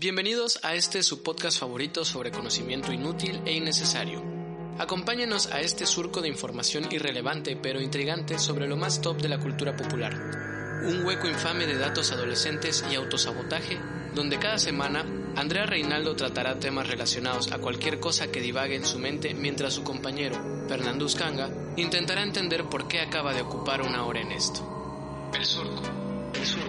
Bienvenidos a este su podcast favorito sobre conocimiento inútil e innecesario. Acompáñenos a este surco de información irrelevante pero intrigante sobre lo más top de la cultura popular. Un hueco infame de datos adolescentes y autosabotaje, donde cada semana Andrea Reinaldo tratará temas relacionados a cualquier cosa que divague en su mente mientras su compañero, Fernando Uscanga, intentará entender por qué acaba de ocupar una hora en esto. El surco, el surco,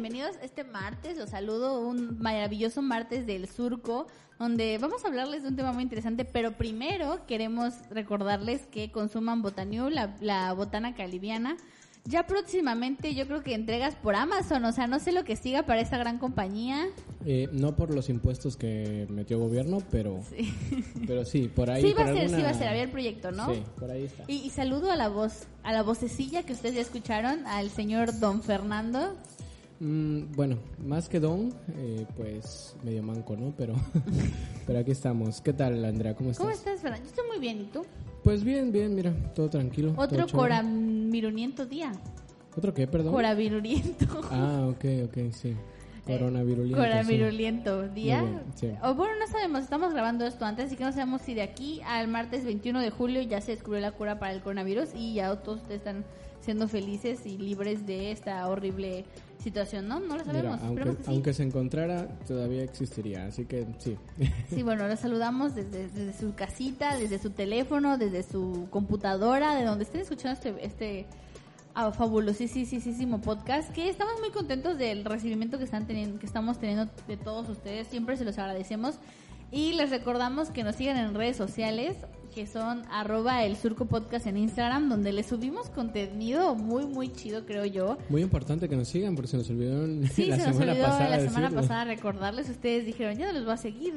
bienvenidos este martes. Los saludo un maravilloso martes del surco, donde vamos a hablarles de un tema muy interesante, pero primero queremos recordarles que consuman Botaniu, la, la botana calibiana. Ya próximamente yo creo que entregas por Amazon, o sea, no sé lo que siga para esa gran compañía. Eh, no por los impuestos que metió gobierno, pero sí, pero sí por ahí. Sí va a ser, alguna- sí va a ser, había el proyecto, ¿no? Sí, por ahí está. Y, y saludo a la voz, a la vocecilla que ustedes ya escucharon, al señor Don Fernando. Mm, bueno, más que Don, eh, pues medio manco, ¿no? Pero, pero aquí estamos. ¿Qué tal, Andrea? ¿Cómo estás? ¿Cómo estás, Fernando? Yo estoy muy bien, ¿y tú? Pues bien, bien, mira, todo tranquilo. todo Otro coraviruniento día. ¿Otro qué, perdón? Coraviruriento. Ah, ok, ok, sí. Coronavirulento. sí. Coravirulento día. Muy bien, sí. O bueno, no sabemos, estamos grabando esto antes, así que no sabemos si de aquí al martes 21 de julio ya se descubrió la cura para el coronavirus y ya todos ustedes están siendo felices y libres de esta horrible situación, ¿no? No lo Mira, sabemos, aunque, esperemos que sí. aunque se encontrara, todavía existiría, así que sí. Sí, bueno, los saludamos desde, desde su casita, desde su teléfono, desde su computadora, de donde estén escuchando este, este ah, fabulosísimo podcast, que estamos muy contentos del recibimiento que están teniendo, que estamos teniendo de todos ustedes, siempre se los agradecemos y les recordamos que nos sigan en redes sociales que son arroba el surco podcast en Instagram donde les subimos contenido muy muy chido creo yo Muy importante que nos sigan porque se nos olvidó Sí, la se nos olvidó pasada. la semana decirlo. pasada recordarles. Ustedes dijeron, ya no los voy a seguir.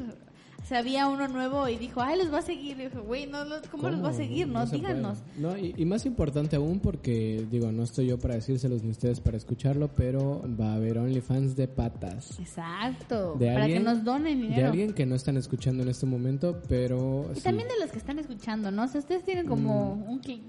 Había uno nuevo y dijo, ay, los voy a seguir. Y dije, güey, no, los- ¿cómo, los voy a seguir? No, díganos. No, y, y más importante aún porque, digo, no estoy yo para decírselos ni ustedes para escucharlo, pero va a haber OnlyFans de patas. Exacto. De para que alguien- nos donen De dinero. alguien que no están escuchando en este momento, pero... Y sí. también de los que están escuchando, ¿no? O sea, ustedes tienen como Mm. un... cli-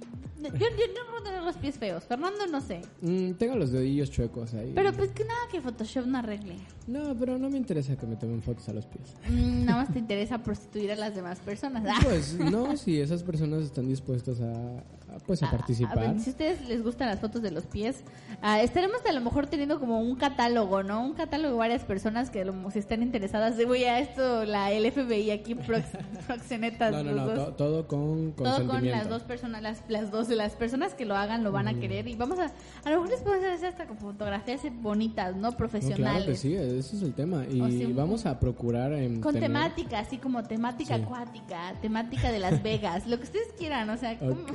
Yo, no a tener los pies feos. Fernando no sé. Mm, tengo los dedillos chuecos ahí. Pero pues que nada que Photoshop no arregle. No, pero no me interesa que me tomen fotos a los pies. Mm, nada más te interesa prostituir a las demás personas. Ah. Pues no, si esas personas están dispuestas a, a, pues a, A- participar. a ver, si a ustedes les gustan las fotos de los pies, ah, estaremos a lo mejor teniendo como un catálogo, ¿no? Un catálogo de varias personas que lo si están interesadas. de, Voy a esto, la el FBI aquí, prox, proxenetas. no, no, no, to- todo con Todo con las dos personas, las, las dos, las personas que lo hagan lo van a querer y vamos a, a lo mejor les podemos hacer hasta con fotografías bonitas, ¿no? No, Profesionales. claro que sí, ese es el tema. Y O sí, un- vamos a procurar Con tener- temática, así como temática Sí. acuática, temática de Las Vegas, lo que ustedes quieran, o sea, ¿cómo? Ok,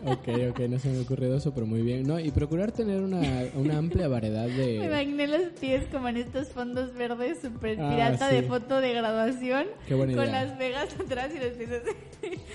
ok, ok, no se me ha ocurrido eso, pero muy bien. No, y procurar tener una, una amplia variedad Me de... imaginé los pies como en estos fondos verdes super Ah, pirata sí. de foto de graduación. Qué buena con idea. Las Vegas atrás y los pies así.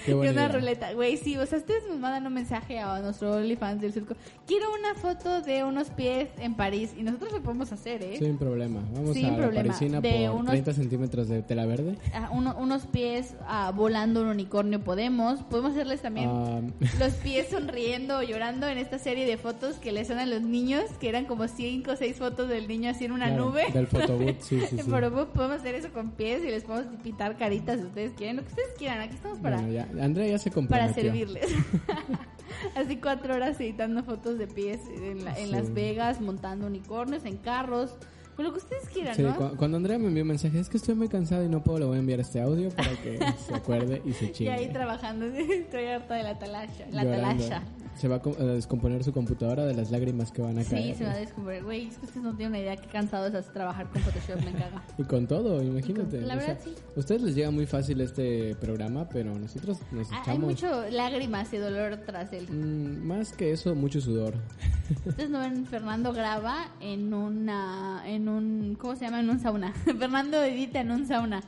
Qué y buena una idea. ruleta. Güey, sí, o sea, ustedes nos mandan un mensaje a nuestro OnlyFans del surco. Quiero una foto de unos pies en París y nosotros lo podemos hacer, ¿eh? Sin problema. Vamos Sin a la problema. parisina De por unos- 30 centímetros de tela verde. Ah, uno- unos pies ah, volando un unicornio podemos. Podemos hacerles también Ah, los pies sonriendo o llorando en esta serie de fotos que les dan a los niños, que eran como cinco o seis fotos del niño así en una claro, nube. Del photobooth, sí, sí, sí. Photobooth podemos hacer eso con pies y les podemos pintar caritas si ustedes quieren, lo que ustedes quieran. Aquí estamos para, Bueno, ya, Andrea ya se para servirles. Así cuatro horas editando fotos de pies en, la- en Sí. Las Vegas, montando unicornios, en carros, con lo que ustedes quieran, Sí, ¿no? cu- cuando Andrea me envió un mensaje, es que estoy muy cansado y no puedo, le voy a enviar este audio para que se acuerde y se Y chingue. ahí trabajando, estoy harta de la talasha. La Llorando. talasha. Se va a co- a descomponer su computadora de las lágrimas que van a Sí, caer. se va a descubrir. Güey, es que ustedes no tienen una idea qué cansado es hacer trabajar con Photoshop, me caga. Y con todo, imagínate. La o sea, verdad, sí. Ustedes les llega muy fácil este programa, pero nosotros nos Ah, echamos... Hay mucho lágrimas y dolor tras él. Mm, más que eso, mucho sudor. Ustedes no ven, Fernando graba en una, en un, ¿cómo se llama? En un sauna. Fernando edita en un sauna.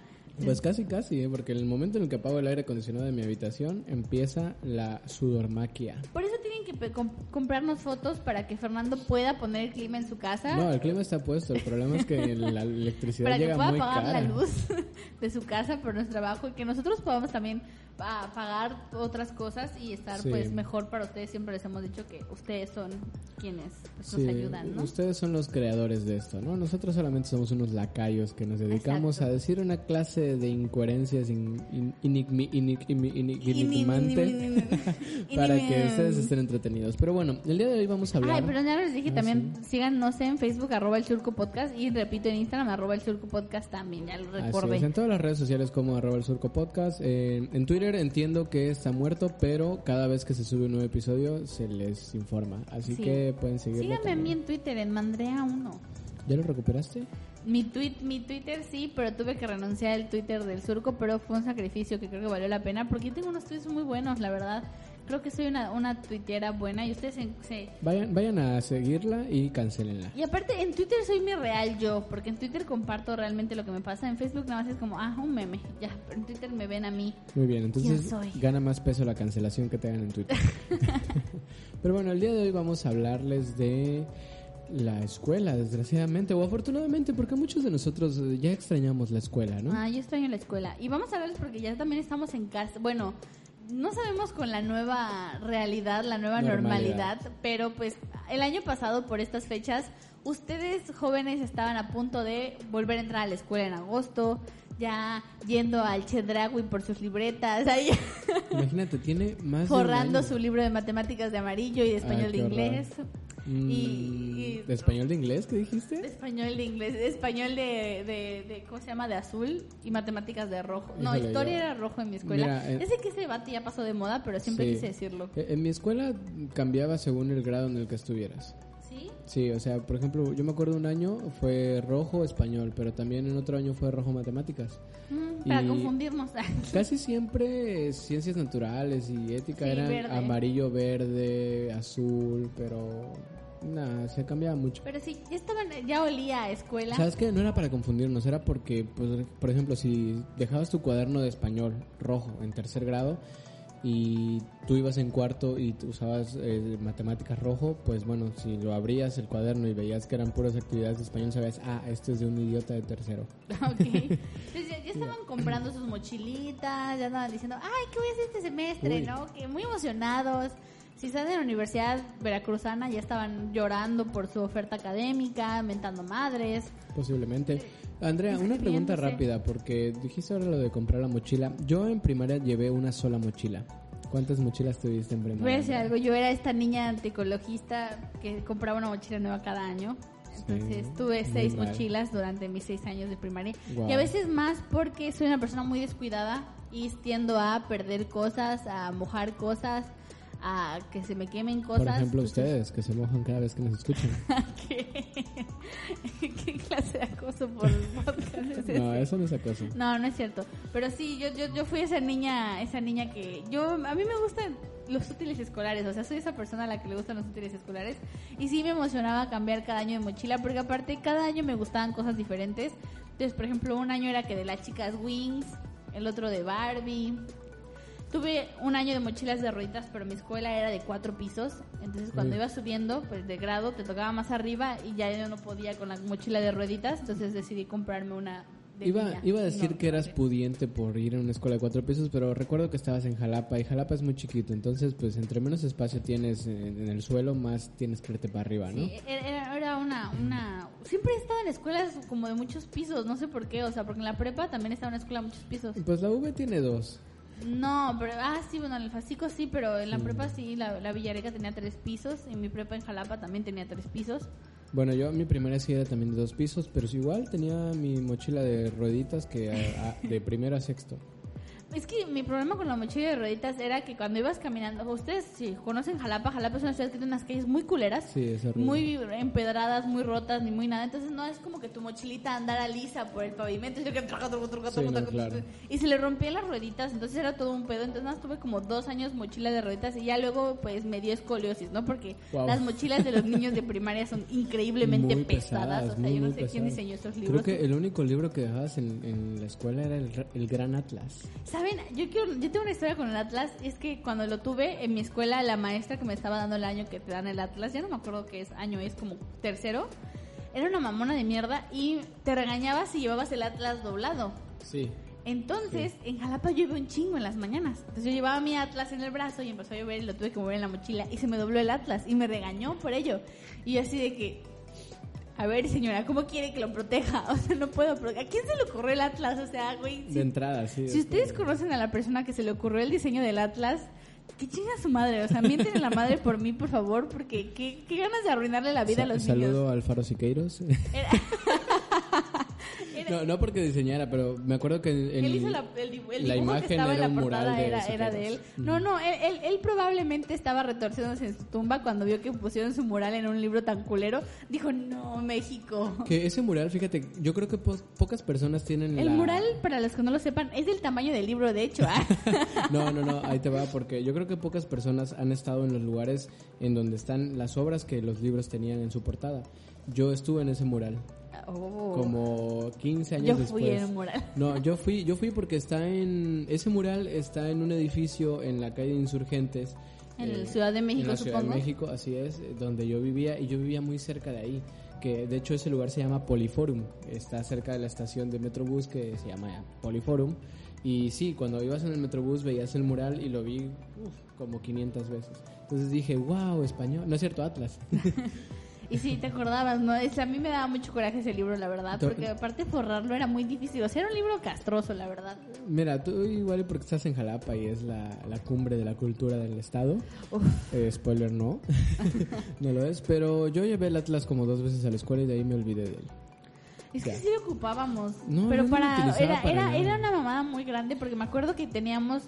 Pues casi, casi, ¿eh? porque en el momento en el que apago el aire acondicionado de mi habitación empieza la sudormaquia. Por eso tienen que comprarnos fotos para que Fernando pueda poner el clima en su casa. No, el clima está puesto. El problema es que la electricidad para que pueda muy pagar cara. la luz de su casa por nuestro trabajo y que nosotros podamos también ah, pagar otras cosas y estar Sí. pues mejor para ustedes. Siempre les hemos dicho que ustedes son quienes pues, Sí, nos ayudan, ¿no? Ustedes son los creadores de esto, ¿no? Nosotros solamente somos unos lacayos que nos dedicamos Exacto. a decir una clase de incoherencias enigmante para que ustedes estén entretenidos. Pero bueno, el día de hoy vamos a hablar... Ay, pero ya les dije Ah, también, síganos en Facebook, arroba el surco podcast, y repito en Instagram, arroba el surco podcast también, ya lo Así recordé. es, en todas las redes sociales como arroba el surco podcast. Eh, en Twitter entiendo que está muerto, pero cada vez que se sube un nuevo episodio se les informa. Así Sí. que pueden seguirlo. Síganme a mí en Twitter, en Mandrea1. ¿Ya lo recuperaste? Mi, tweet, mi Twitter sí, pero tuve que renunciar al Twitter del surco, pero fue un sacrificio que creo que valió la pena, porque yo tengo unos tweets muy buenos, la verdad. Creo que soy una, una tuitera buena y ustedes se, se- Vayan, vayan a seguirla y cancelenla. Y aparte, en Twitter soy mi real yo, porque en Twitter comparto realmente lo que me pasa. En Facebook nada más es como, ah, un meme, ya. Pero en Twitter me ven a mí. Muy bien, entonces gana más peso la cancelación que te hagan en Twitter. Pero bueno, el día de hoy vamos a hablarles de la escuela, desgraciadamente, o afortunadamente, porque muchos de nosotros eh, ya extrañamos la escuela, ¿no? Ah, yo extraño la escuela. Y vamos a hablarles porque ya también estamos en casa. Bueno, no sabemos con la nueva realidad, la nueva Normalidad. normalidad, pero pues el año pasado por estas fechas, ustedes jóvenes estaban a punto de volver a entrar a la escuela en agosto, ya yendo al Chedragui por sus libretas, ahí Imagínate, tiene más forrando su libro de matemáticas de amarillo y de español Ay, de horror. Mm, y- y- ¿De español de inglés qué De dijiste? español de inglés, de español de, de, de- ¿cómo se llama? De azul y matemáticas de rojo. No, Híjole, historia yo- era rojo en mi escuela. Mira, eh, ya sé que ese debate ya pasó de moda, pero siempre Sí. quise decirlo. Eh, En mi escuela cambiaba según el grado en el que estuvieras. ¿Sí? Sí, o sea, por ejemplo, yo me acuerdo un año fue rojo español, pero también en otro año fue rojo matemáticas. Mm, para Y- confundirnos. Casi siempre ciencias naturales y ética Sí, eran verde. amarillo, verde, azul, pero nada, se cambiaba mucho. pero sí, ya olía a escuela. ¿Sabes qué? No era para confundirnos, era porque, pues, por ejemplo, si dejabas tu cuaderno de español rojo en tercer grado y tú ibas en cuarto y usabas eh, matemáticas rojo, pues bueno, si lo abrías el cuaderno y veías que eran puras actividades de español, sabías, ah, esto es de un idiota de tercero. Ok. Entonces ya, ya estaban comprando sus mochilitas, ya andaban diciendo, ay, ¿qué voy a hacer este semestre? Uy. ¿No? Que muy emocionados. Si están en la Universidad Veracruzana, ya estaban llorando por su oferta académica, mentando madres. Posiblemente. Andrea, una pregunta rápida, porque dijiste ahora lo de comprar la mochila. Yo en primaria llevé una sola mochila. ¿Cuántas mochilas tuviste en Voy a primaria? decir algo, yo era esta niña anticologista que compraba una mochila nueva cada año. Entonces Sí, tuve seis mal. mochilas durante mis seis años de primaria. Y a veces más porque soy una persona muy descuidada y tiendo a perder cosas, a mojar cosas, a que se me quemen cosas. Por ejemplo, ustedes, que se mojan cada vez que nos escuchan. ¿Qué? ¿Qué clase de acoso por podcast es? No, eso no es acoso. No, no es cierto. Pero sí, yo, yo, yo fui esa niña, esa niña que yo, a mí me gustan los útiles escolares, o sea, soy esa persona a la que le gustan los útiles escolares y sí me emocionaba cambiar cada año de mochila porque aparte cada año me gustaban cosas diferentes. Entonces, por ejemplo, un año era que de las chicas Wings, el otro de Barbie. Tuve un año de mochilas de rueditas, pero mi escuela era de cuatro pisos. Entonces, cuando Mm. iba subiendo, pues de grado, te tocaba más arriba y ya yo no podía con la mochila de rueditas. Entonces, decidí comprarme una de Iba, niña. iba a decir No, que eras no pudiente por ir a una escuela de cuatro pisos, pero recuerdo que estabas en Jalapa y Jalapa es muy chiquito, entonces pues entre menos espacio tienes en, el suelo, más tienes que irte para arriba, ¿no? Sí, era, era- era una, una... Siempre he estado en escuelas como de muchos pisos, no sé por qué, o sea, porque en la prepa también estaba en una escuela de muchos pisos. Pues la V tiene dos. No, pero... Ah, sí, bueno, en el Fasico sí, pero en la prepa sí, la, la Villareca tenía tres pisos y mi prepa en Jalapa también tenía tres pisos. Bueno, yo mi primera sí era también de dos pisos, pero igual tenía mi mochila de rueditas que de primero a sexto. Es que mi problema con la mochila de rueditas era que cuando ibas caminando, ustedes si conocen Jalapa, Jalapa es una ciudad que tiene unas calles muy culeras, Sí, muy empedradas, muy rotas, ni muy nada. Entonces no es como que tu mochilita andara lisa por el pavimento, y se le rompían las rueditas, entonces era todo un pedo. Entonces nada, tuve como dos años mochila de rueditas y ya luego pues me dio escoliosis, ¿no? Porque Wow. las mochilas de los niños de primaria son increíblemente Muy pesadas. O sea, muy, yo no sé quién diseñó esos libros. Creo que el único libro que dejabas en, en la escuela era el, el Gran Atlas. ¿Saben? Yo, quiero, yo tengo una historia con el Atlas. Es que cuando lo tuve en mi escuela, la maestra que me estaba dando el año que te dan el Atlas, ya no me acuerdo qué es año, es como tercero, era una mamona de mierda y te regañaba si llevabas el Atlas doblado. Sí. Entonces, en Jalapa llueve un chingo en las mañanas. Entonces yo llevaba mi Atlas en el brazo y empezó a llover y lo tuve que mover en la mochila y se me dobló el Atlas y me regañó por ello. Y yo así de que, a ver señora, ¿cómo quiere que lo proteja? O sea, no puedo. ¿A quién se le ocurrió el Atlas? O sea, güey, si De entrada, sí. si es ustedes conocen a la persona que se le ocurrió el diseño del Atlas, que chinga su madre. O sea, mienten a la madre por mí, por favor, porque qué, qué ganas de arruinarle la vida a los Saludo niños. a Alfaro Siqueiros. Era- no, no porque diseñara, pero me acuerdo que en él hizo la, el, el la imagen que estaba en la portada de era, era de él. No, no, él, él, él probablemente estaba retorciéndose en su tumba cuando vio que pusieron su mural en un libro tan culero. Dijo, no, México. Que ese mural, fíjate, yo creo que po- pocas personas tienen El la- mural, para los que no lo sepan, es del tamaño del libro, de hecho. ¿ah? No, no, no, ahí te va, porque yo creo que pocas personas han estado en los lugares en donde están las obras que los libros tenían en su portada. Yo estuve en ese mural, Oh. como 15 años Yo después. fui en mural. No, yo fui, yo fui porque está en ese mural está en un edificio en la calle de Insurgentes. En eh, la Ciudad de México, en la Ciudad supongo. de México, así es, eh, donde yo vivía y yo vivía muy cerca de ahí. Que de hecho ese lugar se llama Poliforum, está cerca de la estación de Metrobús que se llama Poliforum. Y sí, cuando ibas en el Metrobús veías el mural y lo vi uf, como 500 veces. Entonces dije, wow, español, no es cierto, Atlas. Y sí, te acordabas, ¿no? Es, a mí me daba mucho coraje ese libro, la verdad, porque aparte forrarlo era muy difícil. O sea, era un libro castroso, la verdad. Mira, tú igual porque estás en Jalapa y es la, la cumbre de la cultura del estado. Eh, spoiler, no. no lo es. Pero yo llevé el Atlas como dos veces a la escuela y de ahí me olvidé de él. Es que Ya. sí lo ocupábamos. No, pero no para. Era, para era, era una mamada muy grande porque me acuerdo que teníamos.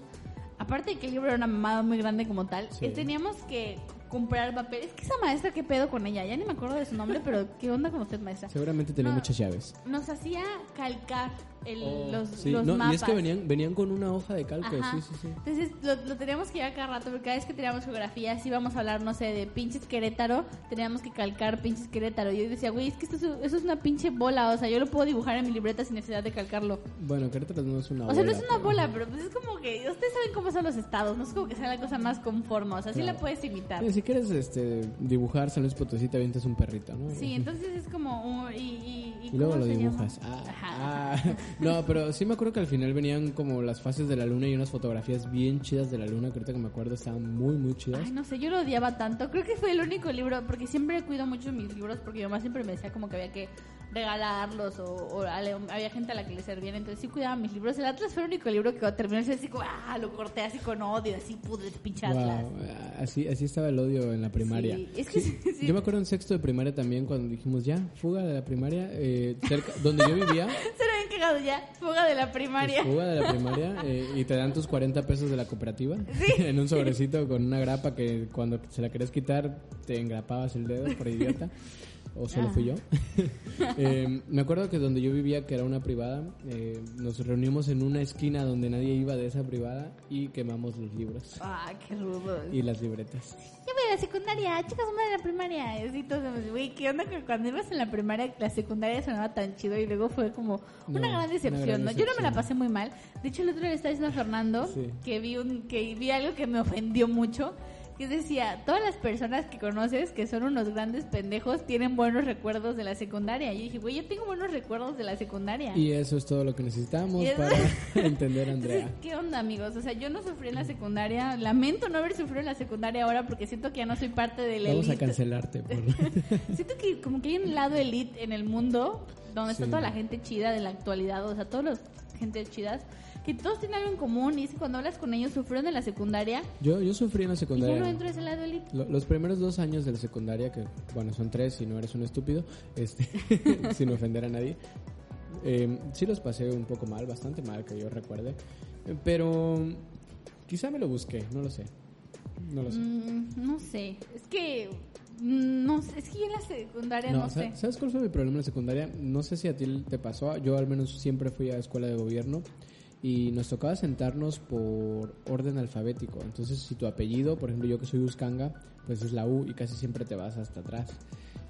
Aparte de que el libro era una mamada muy grande como tal, Sí. eh, teníamos que comprar papel. Es que esa maestra, ¿qué pedo con ella? Ya ni me acuerdo de su nombre, pero ¿qué onda con usted, maestra? Seguramente tenía No. muchas llaves. Nos hacía calcar el, los, Oh, Sí, los no, mapas. y es que venían, venían con una hoja de calco, sí, sí, sí. Entonces lo, lo teníamos que llevar cada rato, porque cada vez que teníamos geografía, si íbamos a hablar, no sé, de pinches Querétaro, teníamos que calcar pinches Querétaro. Y yo decía, güey, es que esto es, eso es una pinche bola, o sea, yo lo puedo dibujar en mi libreta sin necesidad de calcarlo. Bueno, Querétaro no es una O sea, no bola, es una pero- bola, pero pues es como que, ustedes saben cómo son los estados, no es como que sea la cosa más conforme, o sea, sí Claro. la puedes imitar. Sí, si quieres este, dibujar San Luis Potosí, te un perrito, ¿no? Sí, entonces es como, un- y, y, y Y luego ¿cómo lo dibujas. Ah, Ajá. ah. No, pero sí me acuerdo que al final venían como las fases de la luna y unas fotografías bien chidas de la luna, que ahorita que me acuerdo estaban muy, muy chidas. Ay, no sé, yo lo odiaba tanto. Creo que fue el único libro, porque siempre cuido mucho mis libros, porque mi mamá siempre me decía como que había que regalarlos o, o ale- había gente a la que le servían, entonces sí cuidaba mis libros. El Atlas fue el único libro que cuando terminó así como, ah, lo corté así con odio, así pude pinche Atlas. Wow, así, así estaba el odio en la primaria. Sí, es que sí, sí. Yo me acuerdo en sexto de primaria también cuando dijimos ya, fuga de la primaria, eh, cerca, donde yo vivía, Ya, fuga de la primaria. pues, fuga de la primaria eh, y te dan tus 40 pesos de la cooperativa en un sobrecito con una grapa que cuando se la querías quitar te engrapabas el dedo por idiota. O solo fui yo. Eh, me acuerdo que donde yo vivía, que era una privada, eh, nos reunimos en una esquina donde nadie iba de esa privada y quemamos los libros Ah, qué rudo. y las libretas. Yo voy a la secundaria, chicas, vamos a la primaria. Y así todos, güey, ¿qué onda que cuando ibas en la primaria, la secundaria sonaba tan chido y luego fue como una No, gran una decepción, gran ¿no? Yo no me la decepción. pasé muy mal. De hecho, el otro día le estaba diciendo a Fernando Sí. que vi un, que vi algo que me ofendió mucho. Que decía, todas las personas que conoces que son unos grandes pendejos tienen buenos recuerdos de la secundaria. Y yo dije, güey, yo tengo buenos recuerdos de la secundaria. Y eso es todo lo que necesitamos para entender a Entonces, Andrea. ¿qué onda, amigos? O sea, yo no sufrí en la secundaria. Lamento no haber sufrido en la secundaria ahora porque siento que ya no soy parte de la Vamos a cancelarte. Por... Siento que como que hay un lado elite en el mundo donde está Sí. toda la gente chida de la actualidad, o sea, todos los gente chidas, que todos tienen algo en común y es que cuando hablas con ellos sufrieron en la secundaria Yo, yo sufrí en la y ya secundaria. no entro a ese lado elite. Lo- Los primeros dos años de la secundaria, que bueno, son tres si no eres un estúpido, este, sin ofender a nadie, Eh, sí los pasé un poco mal, bastante mal, que yo recuerde. Pero quizá me lo busqué, no lo sé. No lo sé. Mm, no sé. Es que. mm, No sé. Es que yo en la secundaria no, No, sé. sa- ¿Sabes cuál fue mi problema en la secundaria? No sé si a ti te pasó. Yo al menos siempre fui a escuela de gobierno y nos tocaba sentarnos por orden alfabético. Entonces, si tu apellido, por ejemplo, yo que soy Uscanga, pues es la U y casi siempre te vas hasta atrás.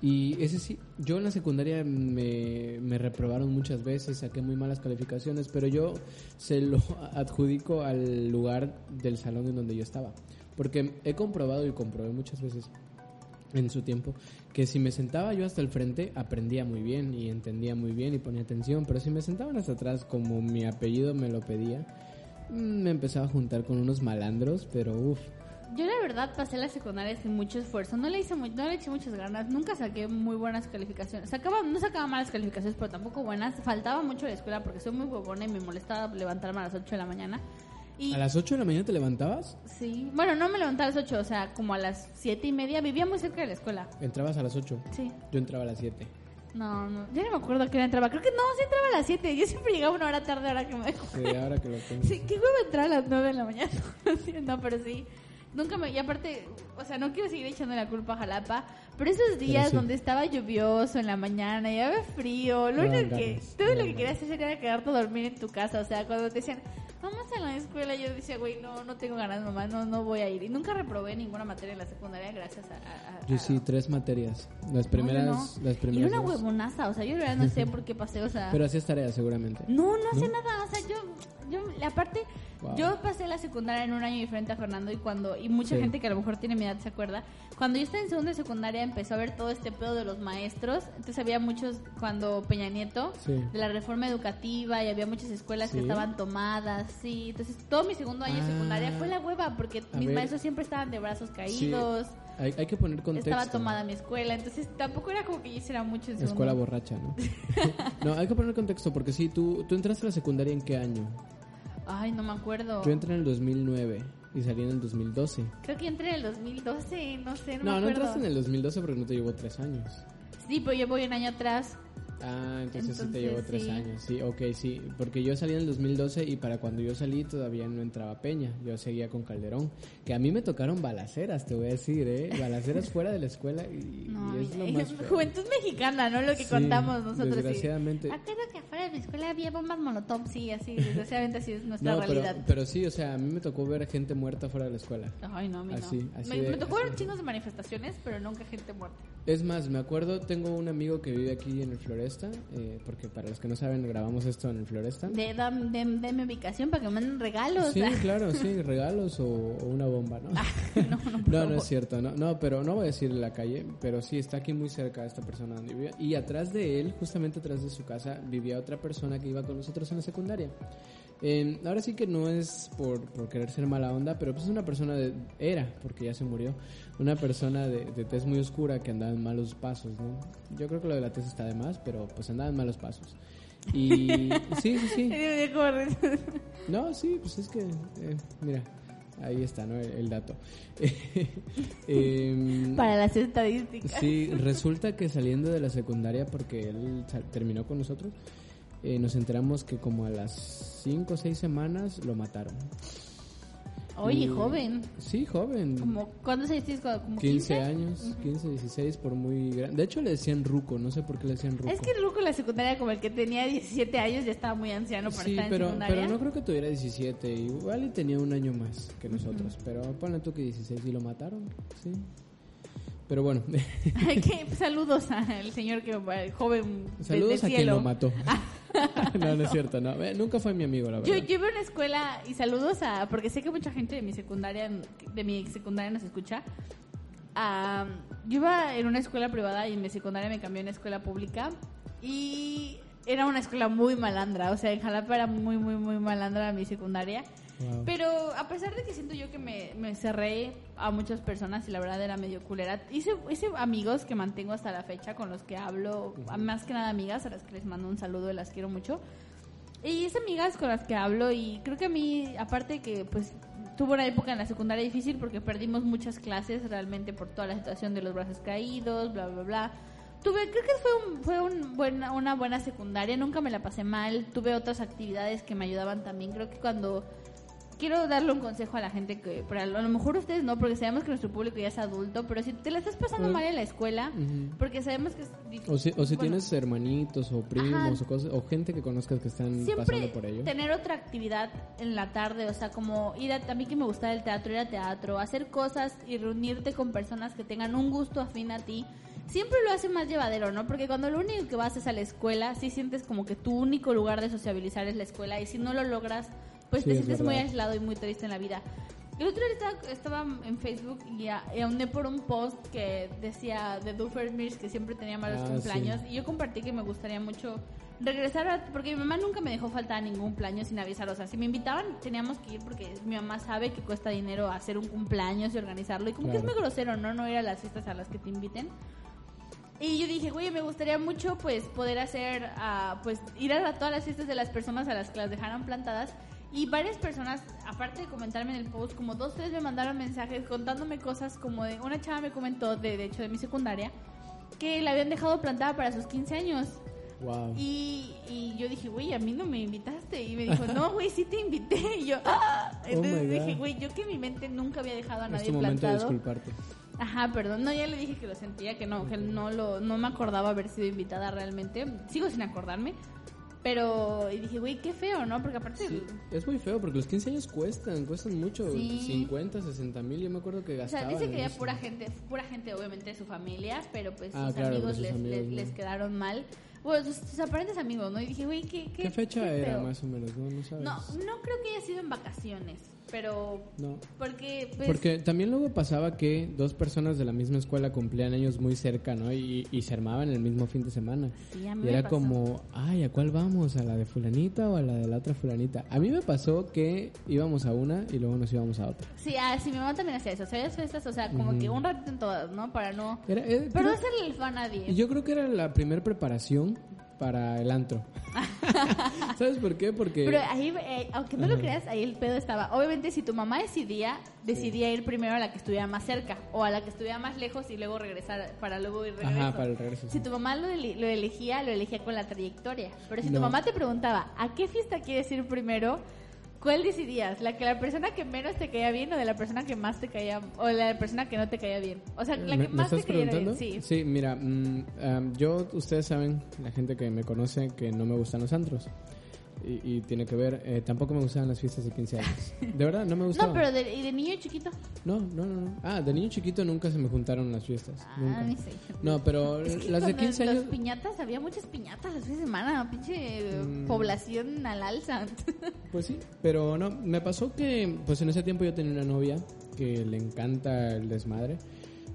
Y ese sí, yo en la secundaria me, me reprobaron muchas veces, saqué muy malas calificaciones, pero yo se lo adjudico al lugar del salón en donde yo estaba. Porque he comprobado y comprobé muchas veces en su tiempo, que si me sentaba yo hasta el frente aprendía muy bien y entendía muy bien y ponía atención, pero si me sentaban hasta atrás como mi apellido me lo pedía, mm, me empezaba a juntar con unos malandros, pero uff, Yo la verdad pasé la secundaria sin mucho esfuerzo. No le hice mu- no le eché muchas ganas. Nunca saqué muy buenas calificaciones. Sacaba, no sacaba malas calificaciones, pero tampoco buenas. Faltaba mucho a la escuela porque soy muy huevona y me molestaba levantarme a las 8 de la mañana. Y ¿a las 8 de la mañana te levantabas? sí, bueno, no me levantaba a las 8, o sea, como a las 7 y media. Vivía muy cerca de la escuela. Entrabas a las 8, Sí. yo entraba a las 7. No, no, ya no me acuerdo a qué hora entraba. Creo que no, sí entraba a las 7. Yo siempre llegaba una hora tarde ahora que me dejo. Sí, ahora que lo tengo. Sí, qué huevo entrar a las 9 de la mañana. No, pero sí. Nunca me. Y aparte, o sea, no quiero seguir echando la culpa a Jalapa, pero esos días sí. donde estaba lluvioso en la mañana y había frío, lo No único que. Todo no lo que querías hacer era quedarte a dormir en tu casa. O sea, cuando te decían, vamos a la escuela, yo decía, güey, no, no tengo ganas, mamá, no, no voy a ir. Y nunca reprobé ninguna materia en la secundaria gracias a. a- a- Yo sí, tres materias. Las primeras, No, yo no. las Y primeras. una dos. huevonaza, o sea, yo de verdad no sé por qué pasé, o sea. Pero hacías tareas seguramente. No, no hace ¿No? nada. O sea, yo, yo, aparte, Wow. yo pasé la secundaria en un año diferente a Fernando y cuando, y mucha Sí. gente que a lo mejor tiene mi edad se acuerda, cuando yo estaba en segundo de secundaria empezó a ver todo este pedo de los maestros. Entonces había muchos, cuando Peña Nieto, Sí. de la reforma educativa y había muchas escuelas que estaban tomadas, sí. Entonces todo mi segundo año de Ah. secundaria fue la hueva porque A mis ver. maestros siempre estaban de brazos caídos. Hay, hay que poner contexto. Estaba tomada mi escuela, entonces tampoco era como que yo hiciera mucho en. Escuela borracha, ¿no? no, hay que poner contexto porque sí, tú, tú entraste a la secundaria en qué año? Ay, no me acuerdo. Yo entré en el 2009 y salí en el 2012. Creo que entré en el 2012, no sé, no, No, me no entraste en el 2012 porque no te llevó tres años. Sí, pero yo voy un año atrás. Ah, entonces, sí te Entonces, llevó tres sí. años. Sí, ok, sí. Porque yo salí en el 2012 y para cuando yo salí todavía no entraba Peña. Yo seguía con Calderón. Que a mí me tocaron balaceras, te voy a decir, ¿eh? Balaceras fuera de la escuela y, No, y es lo más feo. Juventud mexicana, ¿no? Lo que Sí, contamos nosotros. sí. Desgraciadamente. Acuerdo que afuera de mi escuela había bombas molotov, sí, así, desgraciadamente así es nuestra No, pero, realidad. pero sí, o sea, a mí me tocó ver gente muerta fuera de la escuela. Ay, no, a mí no. Así, así me, de- me tocó así ver chingos de manifestaciones, pero nunca gente muerta. Es más, me acuerdo, tengo un amigo que vive aquí en el Floresta, eh, porque para los que no saben, grabamos esto en el Floresta. De, dam- de, de mi ubicación para que me manden regalos. Sí, claro, sí, regalos o, o una bomba, ¿no? no, no, No, es cierto, no, no, pero no voy a decir la calle, pero sí está aquí muy cerca esta persona donde vivía. Y atrás de él, justamente atrás de su casa, vivía otra persona que iba con nosotros en la secundaria. Eh, ahora sí que no es por, por querer ser mala onda, pero pues es una persona de, era, porque ya se murió, una persona de, de tez muy oscura que andaba en malos pasos, ¿no? Yo creo que lo de la tez está de más, pero pues andaba en malos pasos. Y sí, sí, sí. No, sí, pues es que, eh, mira, ahí está, ¿no? El, el dato. Em, Para las estadísticas. Sí, resulta que saliendo de la secundaria, porque él terminó con nosotros, eh, nos enteramos que como a las 5 o 6 semanas lo mataron. Oye, Y- joven. Sí, joven. Como, ¿Cuántos años tienes? Como 15 años, 15, 16, por muy grande. De hecho, le decían Ruco, no sé por qué le decían Ruco. Es que el Ruco en la secundaria, como el que tenía 17 años, ya estaba muy anciano para Sí, estar en pero, secundaria. pero no creo que tuviera 17. Igual y tenía un año más que nosotros. Pero ponle tú que 16 y lo mataron. Sí. Pero bueno, que, saludos al señor que el joven saludos desde a el quien cielo. lo mató. no, no es cierto. No. Eh, Nunca fue mi amigo, la verdad. yo iba a una escuela y saludos a, porque sé que mucha gente de mi secundaria, de mi secundaria nos escucha. Ah, yo iba en una escuela privada y en mi secundaria me cambié a una escuela pública y era una escuela muy malandra, o sea, en Jalapa era muy, muy, muy malandra mi secundaria. Wow. Pero a pesar de que siento yo que me, me cerré a muchas personas y la verdad era medio culera, hice, hice amigos que mantengo hasta la fecha con los que hablo, más que nada amigas a las que les mando un saludo y las quiero mucho. Y hice amigas con las que hablo y creo que a mí, aparte que pues tuve una época en la secundaria difícil porque perdimos muchas clases realmente por toda la situación de los brazos caídos, bla, bla, bla. tuve, creo que fue, un, fue un buena, una buena secundaria, nunca me la pasé mal, tuve otras actividades que me ayudaban también, creo que cuando quiero darle un consejo a la gente que, pero a lo mejor ustedes no, porque sabemos que nuestro público ya es adulto, pero si te la estás pasando mal en la escuela, porque sabemos que es dif- O si, o si bueno, tienes hermanitos o primos o cosas, o gente que conozcas que están siempre pasando por ello. tener otra actividad en la tarde, o sea, como ir a, a mí que me gusta el teatro, ir a teatro, hacer cosas y reunirte con personas que tengan un gusto afín a ti, siempre lo hace más llevadero, ¿no? Porque cuando lo único que vas es a la escuela, sí sientes como que tu único lugar de sociabilizar es la escuela y si no lo logras, pues Sí, te es sientes muy aislado y muy triste en la vida. El otro día estaba, estaba en Facebook y, a- y auné por un post que decía de Doofenshmirtz que siempre tenía malos Ah, cumpleaños y yo compartí que me gustaría mucho regresar a, porque mi mamá nunca me dejó faltar a ningún cumpleaños sin avisar, o sea, si me invitaban teníamos que ir porque mi mamá sabe que cuesta dinero hacer un cumpleaños y organizarlo y como que es Claro. muy grosero, ¿no? No ir a las fiestas a las que te inviten. Y yo dije, güey, me gustaría mucho pues poder hacer, ah, pues ir a todas las fiestas de las personas a las que las dejaran plantadas. Y varias personas, aparte de comentarme en el post, como dos, tres me mandaron mensajes contándome cosas como de, una chava me comentó, de, de hecho de mi secundaria, que la habían dejado plantada para sus 15 años. Wow. Y, y yo dije, güey, a mí no me invitaste. Y me dijo, no, güey, sí te invité. Y yo, ¡ah! Entonces Oh my dije, güey, yo que en mi mente nunca había dejado a es nadie tu momento de plantado. disculparte. Ajá, perdón. No, ya le dije que lo sentía, que no, que no lo, no me acordaba haber sido invitada realmente. Sigo sin acordarme. Pero y dije, güey, qué feo, ¿no? Porque aparte, Sí, es muy feo porque los 15 años cuestan, cuestan mucho, Sí. 50, 50, 60 mil, yo me acuerdo que o sea, gastaban. dice que eso. pura gente, pura gente obviamente de su familia, pero pues Ah, sus claro, amigos, sus les, amigos, les, ¿no? les quedaron mal. Bueno, sus, sus aparentes amigos, ¿no? Y dije, güey, ¿qué, qué, ¿Qué fecha qué era feo. más o menos? No, no sabes. No, no creo que haya sido en vacaciones, pero No. porque pues Porque también luego pasaba que dos personas de la misma escuela cumplían años muy cerca, ¿no? Y, y se armaban el mismo fin de semana. Sí, a mí Y me era pasó. como, ay, ¿a cuál vamos? ¿A la de fulanita o a la de la otra fulanita? A mí me pasó que íbamos a una y luego nos íbamos a otra. Sí, ah, sí, mi mamá también hacía eso. O sea, fiestas, o sea, como que un ratito en todas, ¿no? Para no... Era, eh, Pero no creo- hacerle el fan a nadie. yo creo que era la primer preparación para el antro. ¿Sabes por qué? Porque... Pero ahí, eh, aunque no lo creas, ahí el pedo estaba. Obviamente, si tu mamá decidía, decidía ir primero a la que estuviera más cerca o a la que estuviera más lejos y luego regresar para luego ir regreso. Ajá, para el regreso. Si tu mamá lo, elegía, lo elegía con la trayectoria. Pero si tu mamá te preguntaba, ¿a qué fiesta quieres ir primero? ¿Cuál decidías? ¿La que la persona que menos te caía bien o de la persona que más te caía o la persona que no te caía bien? O sea, la ¿Me, que más te preguntando? bien, sí. mira, mm, am, yo, ustedes saben, la gente que me conoce, que no me gustan los antros. Y, y tiene que ver, eh, tampoco me gustaban las fiestas de 15 años. De verdad, no me gustaban. No, pero de, ¿y de niño chiquito? No, no, no, no. Ah, de niño chiquito nunca se me juntaron las fiestas. nunca. Ah, ni sé. No, pero Es que las de con 15 los años... piñatas, había muchas piñatas los fines de semana, pinche Mm. población al alza. Pues sí, pero no, me pasó que pues en ese tiempo yo tenía una novia que le encanta el desmadre.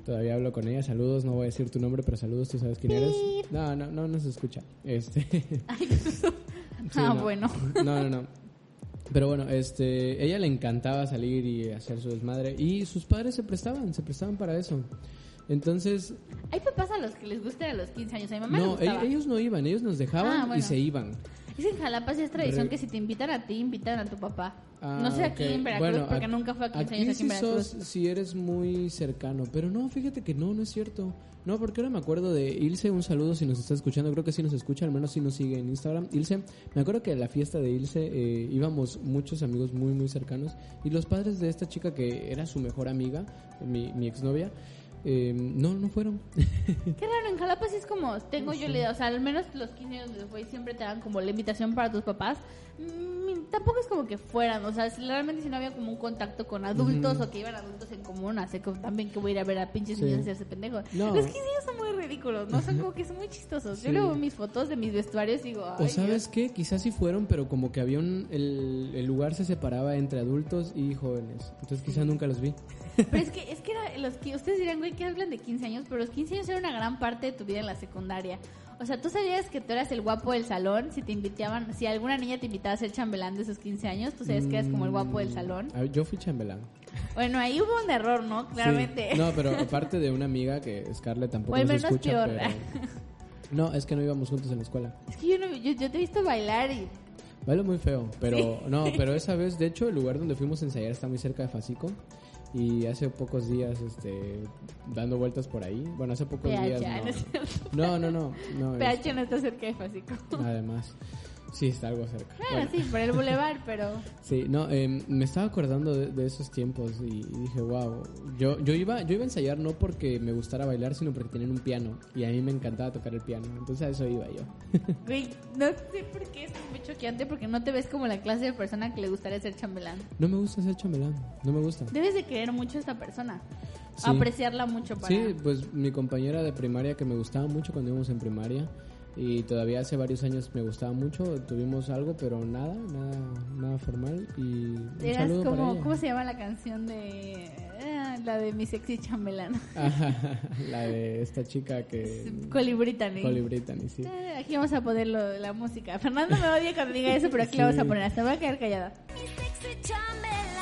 Todavía hablo con ella, saludos, no voy a decir tu nombre, pero saludos, tú sabes quién eres. No, no, no, no se escucha. Este, Sí, ah, no. bueno. No, no, no. Pero bueno, este, ella le encantaba salir y hacer su desmadre y sus padres se prestaban, se prestaban para eso. Entonces, Hay papás a los que les gusta a los 15 años. A mi mamá no, e- ellos no iban, ellos nos dejaban Ah, bueno. y se iban. Es que en Jalapa sí es tradición Re- que si te invitan a ti, invitan a tu papá. Ah, no sé aquí ok. en Veracruz, Bueno, porque a- nunca fue a 15 años aquí sí en Veracruz. sos si eres muy cercano, pero no, fíjate que no, no es cierto. No, porque ahora me acuerdo de Ilse, un saludo si nos está escuchando, creo que sí nos escucha, al menos sí nos sigue en Instagram. Ilse, me acuerdo que a la fiesta de Ilse eh, íbamos muchos amigos muy, muy cercanos y los padres de esta chica que era su mejor amiga, mi, mi exnovia, eh, no, no fueron. Qué raro, en Jalapa sí es como, tengo yo la idea, o sea, al menos los 15 años de güey siempre te dan como la invitación para tus papás. Mm, tampoco es como que fueran, o sea, si realmente si no había como un contacto con adultos o que iban adultos en común, así que también que voy a ir a ver a pinches Sí. niños hacerse pendejos. No. Los 15 años son muy ridículos, ¿no? Son como que son muy chistosos. Sí. Yo luego mis fotos de mis vestuarios y digo, ay, O sabes Dios. qué, quizás sí fueron, pero como que había un, el, el lugar se separaba entre adultos y jóvenes. Entonces quizás nunca los vi. Pero es que, es que era los que ustedes dirán, güey, que hablan de 15 años, pero los 15 años era una gran parte de tu vida en la secundaria. O sea, tú sabías que tú eras el guapo del salón, si te invitaban, si alguna niña te invitaba a ser chambelán de esos 15 años, tú sabías que eras como el guapo del salón. Ah, Yo fui chambelán. Bueno, ahí hubo un error, ¿no? Claramente. Sí. No, pero aparte de una amiga que Scarlett tampoco O al nos menos escucha, peor. pero... No, es que no íbamos juntos en la escuela. Es que yo, no, yo, yo te he visto bailar y... Bailo muy feo, pero no, pero esa vez, de hecho, el lugar donde fuimos a ensayar está muy cerca de Fasico. Y hace pocos días, este, dando vueltas por ahí. Bueno, hace pocos PH, días. no es No, cierto. no, no, no. no, PH no está cerca de Fásico. además, sí, está algo cerca. Bueno, sí, por el bulevar, pero... Sí, no, em, me estaba acordando de, de esos tiempos y, y dije, wow, yo, yo, iba, yo iba a ensayar no porque me gustara bailar, sino porque tenían un piano y a mí me encantaba tocar el piano, entonces a eso iba yo. Güey, no sé por qué es muy choqueante porque no te ves como la clase de persona que le gustaría ser chambelán. No me gusta ser chambelán, no me gusta. Debes de querer mucho a esta persona. Sí. Apreciarla mucho para... Sí, pues mi compañera de primaria que me gustaba mucho cuando íbamos en primaria y todavía hace varios años me gustaba mucho, tuvimos algo, pero nada, nada, nada formal y un Eras saludo para como... ella. ¿Cómo se llama la canción de... ah, la de mi sexy chambelán? Ajá, la de esta chica que... Coli Brittany. Coli Brittany, sí. Eh, Aquí vamos a poner lo- la música. Fernando me odia cuando diga eso, pero aquí la vamos a poner. Hasta me voy a quedar callada. Mi sexy chambelán,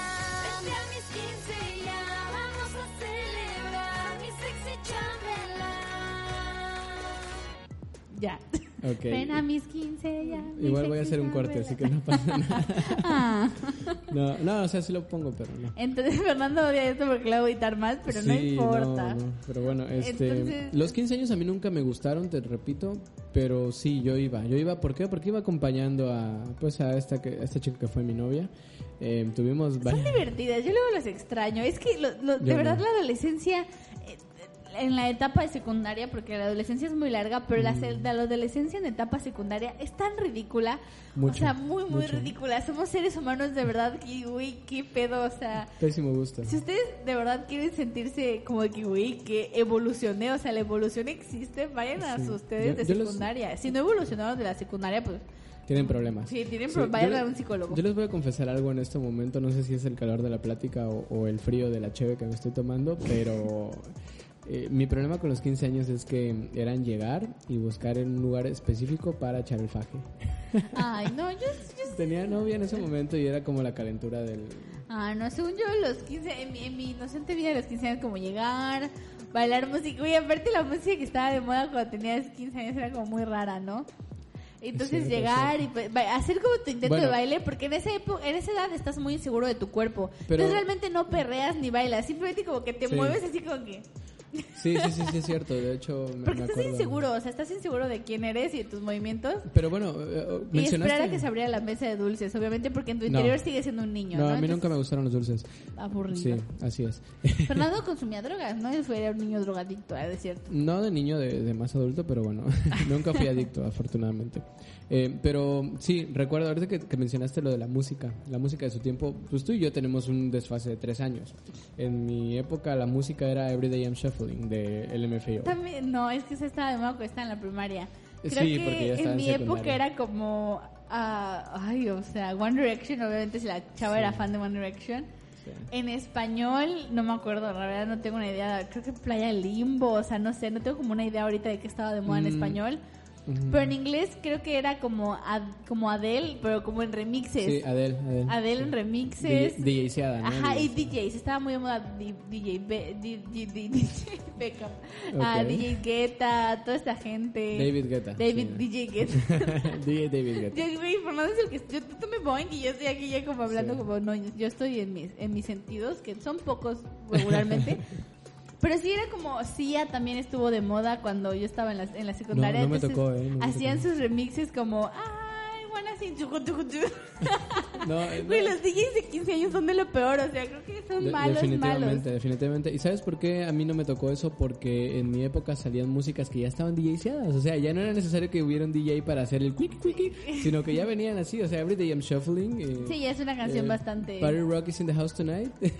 Ya. Ok. Ven a mis 15 ya. Igual voy a hacer un corte, así que no pasa nada. Ah. No, no, o sea, sí lo pongo, pero no. Entonces Fernando odia esto porque le voy a editar más, pero no Sí, importa. no, pero bueno, este, Entonces- los 15 años a mí nunca me gustaron, te repito, pero sí, yo iba. Yo iba, ¿por qué? Porque iba acompañando a, pues, a esta, que, a esta chica que fue mi novia. Eh, tuvimos Son varias... divertidas, yo luego los extraño. Es que lo- lo- de Yo verdad no. la adolescencia, en la etapa de secundaria, porque la adolescencia es muy larga, pero la, Mm. la adolescencia en etapa secundaria es tan ridícula. o Mucho, sea, muy, muy mucho. ridícula. Somos seres humanos de verdad que, uy, qué pedo. O sea, Pésimo gusto. si ustedes de verdad quieren sentirse como de que, güey, que evolucioné, o sea, la evolución existe, vayan a sus ustedes Yo- de yo los- secundaria. Si no evolucionaron de la secundaria, pues Tienen problemas. sí, tienen Sí, vayan yo a un psicólogo. Yo les voy a confesar algo en este momento, no sé si es el calor de la plática o, o el frío de la cheve que me estoy tomando, pero eh, mi problema con los 15 años es que eran llegar y buscar en un lugar específico para echar el faje. Ay, no, yo, yo Tenía novia en ese momento y era como la calentura del... Ah, no, según yo, los 15, en mi, en mi inocente vida, los 15 años, como llegar, bailar música. Oye, aparte la música que estaba de moda cuando tenías 15 años era como muy rara, ¿no? Entonces Sí, llegar y pues, hacer como tu intento Bueno. de baile, porque en esa, época, en esa edad estás muy inseguro de tu cuerpo. Pero- Entonces realmente no perreas ni bailas, simplemente como que te Sí. mueves así como que... Sí, sí, sí, sí, es cierto, de hecho me, Porque me estás inseguro, o sea, estás inseguro de quién eres y de tus movimientos. Pero bueno, eh, eh, Y esperar a que se abriera la mesa de dulces, obviamente, porque en tu No. interior sigues siendo un niño, No, ¿no? a mí Entonces, nunca me gustaron los dulces. Aburrido. Sí, así es. Fernando consumía drogas, ¿no? Fue era un niño drogadicto, ¿eh? de cierto. No de niño, de, de más adulto, pero bueno, nunca fui adicto, afortunadamente. Eh, pero sí, recuerdo ahorita que, que mencionaste lo de la música, la música de su tiempo, pues tú y yo tenemos un desfase de tres años. En mi época la música era Everyday I'm Shuffling de LMFAO. También, no, es que se estaba de moda cuando estaba en la primaria. Creo Sí, que porque ya en en mi época era como, ah, ay, o sea, One Direction, obviamente si la chava era fan de One Direction. Sí. En español, no me acuerdo, la verdad no tengo una idea. Creo que Playa Limbo, o sea, no sé, no tengo como una idea ahorita de qué estaba de moda en Mm, español. Ujú. Pero en inglés creo que era como, Ad- como Adele, pero como en remixes. Sí, Adele. Adele, Adele en remixes. DJ, DJseada, ¿no? Ajá, y DJ. DJs, estaba muy de moda DJ, Be- di- DJ Beckham, ah, Ok. DJ Guetta, toda esta gente. David Guetta. David, sí. DJ Guetta. DJ David Guetta. yo, güey, Fernando es el que. Yo tú me Boeing y yo estoy aquí ya como hablando Sí. como. No, yo estoy en mis, en mis sentidos, que son pocos regularmente. Pero sí era como, Sia también estuvo de moda cuando yo estaba en la, en la secundaria. No, no me entonces tocó, eh, no me hacían tocó. sus remixes como, ay, wanna sing chucu, chucu, chucu". No, eh, Güey, los DJs de 15 años son de lo peor, o sea, creo que son De- malos, definitivamente, malos. definitivamente. ¿Y sabes por qué a mí no me tocó eso? Porque en mi época salían músicas que ya estaban DJseadas. O sea, ya no era necesario que hubiera un DJ para hacer el quick quickie, sino que ya venían así. O sea, Everyday I'm Shuffling. eh, Sí, ya es una canción eh, bastante... Party Rock is in the house tonight.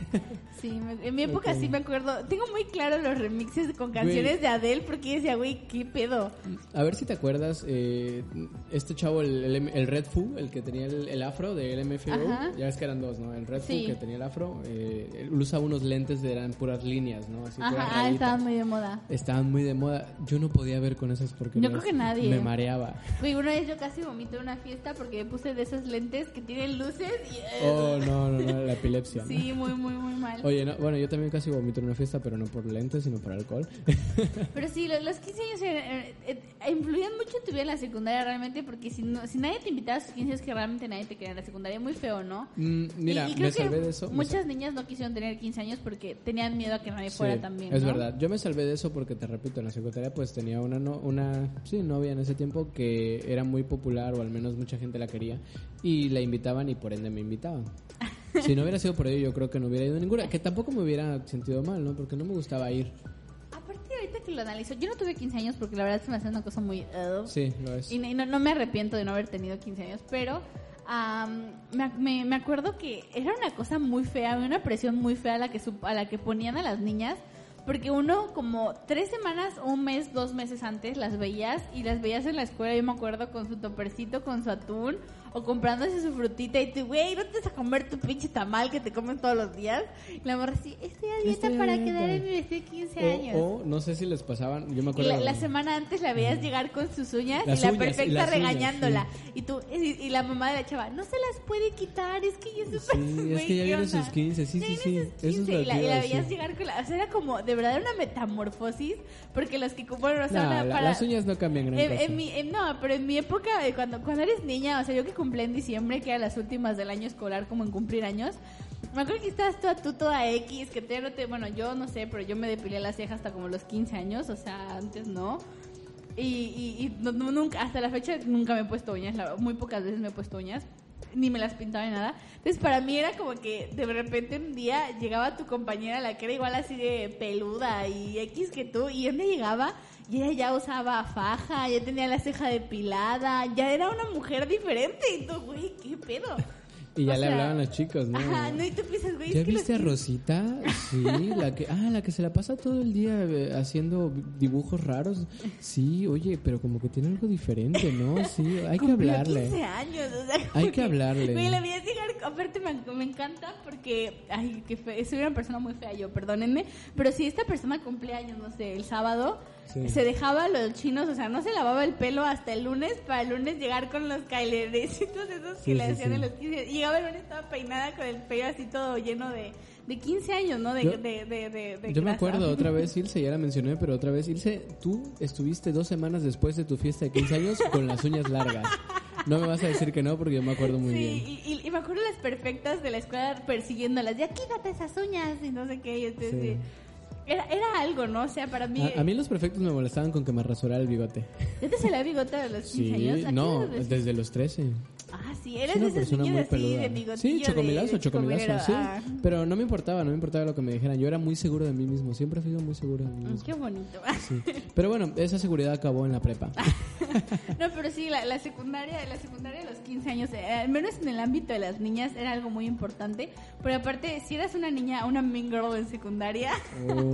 Sí, en mi época Ok. sí me acuerdo. Tengo muy claro los remixes con canciones Güey. de Adele porque decía, güey, ¿qué pedo? a ver si te acuerdas, eh, este chavo, el, el, el Red Fu, el que tenía el, el afro de LMFAO. Ajá. Ya ves que eran dos, ¿no? El Red Sí. Fu que tenía el afro. Eh, él usa unos lentes de eran puras líneas, ¿no? Así, Ajá, ah, estaban muy de moda. Estaban muy de moda. Yo no podía ver con esas porque Yo creo que nadie. me mareaba. Güey, una vez yo casi vomité en una fiesta porque me puse de esos lentes que tienen luces y... Oh, no, no, no, la epilepsia. Sí, muy, muy, muy mal. Oye, no, bueno, yo también casi vomito en una fiesta, pero no por lentes, sino por alcohol. Pero sí, los, los 15 años eh, eh, influían mucho en tu vida en la secundaria realmente porque si, no, si nadie te invitaba a sus 15 años que realmente nadie te quería en la secundaria, muy feo, ¿no? Mm, mira, Y- y creo me que salvé de eso. Muchas sal- niñas no quisieron tener 15 años porque tenían miedo a que nadie fuera también. Es verdad. Yo me salvé de eso porque, te repito, en la secretaria pues tenía una, no- una sí, novia en ese tiempo que era muy popular o al menos mucha gente la quería y la invitaban y por ende me invitaban. Si no hubiera sido por ello, yo creo que no hubiera ido ninguna. Que tampoco me hubiera sentido mal, ¿no? Porque no me gustaba ir. Ahorita que lo analizo, yo no tuve 15 años porque la verdad se me hace una cosa muy... ugh. Sí, lo es. Y no, no- me arrepiento de no haber tenido 15 años, pero am, me, me- me acuerdo que era una cosa muy fea, una presión muy fea a la que, a la que ponían a las niñas, porque uno como tres semanas, un mes, dos meses antes las veías y las veías en la escuela, yo me acuerdo con su topercito, con su atún o comprándose su frutita y tú, güey, no te vas a comer tu pinche tamal que te comen todos los días. Y la morra así, estoy a dieta Estoy a para dieta". quedar en mi vestido de 15 años. O, o no sé si les pasaban, yo me Y acuerdo. la, la semana antes la veías llegar con sus uñas Las y la uñas, y perfecta las uñas, regañándola. Y tú y, y la mamá de la chava, no se las puede quitar, es que ya es súper- Sí, es que ya ¿qué viene onda? sus 15, sí, Ya sí, sí. sus Eso es 15, lo y la, y la a veías llegar con la, o sea, era como de verdad una metamorfosis, porque los que bueno, o sea, No, una- la- para- las uñas no cambian gran en, cosa. en mi, en- no, pero en mi época, cuando, cuando eres niña, o sea, yo que cumplí en diciembre, que eran las últimas del año escolar, como en cumplir años, me acuerdo que estabas toda tú, toda X, que te, te, bueno, yo no sé, pero yo me depilé las cejas hasta como los 15 años, o sea, antes no. Y, y, y no- nunca, hasta la fecha nunca me he puesto uñas, muy pocas veces me he puesto uñas, ni me las pintaba ni nada. Entonces para mí era como que de repente un día llegaba tu compañera, la que era igual así de peluda y X que tú, y día llegaba y ella ya usaba faja, ya tenía la ceja depilada, ya era una mujer diferente. Y tú, güey, ¿qué pedo? Y ya o le sea, hablaban los chicos, ¿no? Ajá, no, y tú piensas, güey, ¿Ya es que los viste a Rosita? Sí, la que, ah, la que se la pasa todo el día eh, haciendo dibujos raros. Sí, oye, pero como que tiene algo diferente, ¿no? Sí, hay que hablarle. 15 años, o sea, Hay como que hablarle. Güey, la llegar, aparte me, me encanta porque, ay, que fe, soy una persona muy fea yo, perdónenme, pero si esta persona cumplía años, no sé, el sábado, Sí. se dejaba los chinos, o sea, no se lavaba el pelo hasta el lunes para el lunes llegar con los cailerecitos esos que le hacían en los 15. Y llegaba el lunes, estaba peinada con el pelo así todo lleno de, de 15 años, ¿no? De, Yo- de, de, de, de Yo me acuerdo otra vez, Ilse, ya la mencioné, pero otra vez, Ilse, tú estuviste dos semanas después de tu fiesta de 15 años con las uñas largas. No me vas a decir que no, porque yo me acuerdo muy sí, bien. Y, y- y me acuerdo las perfectas de la escuela persiguiéndolas. Ya quítate esas uñas y no sé qué. Y entonces, Sí. sí. Era, era algo, ¿no? O sea, para mí. A, a mí los perfectos me molestaban con que me rasurara el bigote. ¿Ya te la bigote a los 15 Sí, años? ¿A qué no, desde los 13. Ah, sí, eres de así peluda. de bigotillo. Sí, de- chocomilazo, de chocomilazo, sí. Ah, Pero no me importaba, no me importaba lo que me dijeran. Yo era muy seguro de mí mismo, siempre he sido muy seguro de mí mm, mismo. qué bonito. Sí. Pero bueno, esa seguridad acabó en la prepa. No, pero sí, la, la secundaria, la secundaria de los 15 años, eh, al menos en el ámbito de las niñas, era algo muy importante. Pero aparte, si eras una niña, una mean girl en secundaria,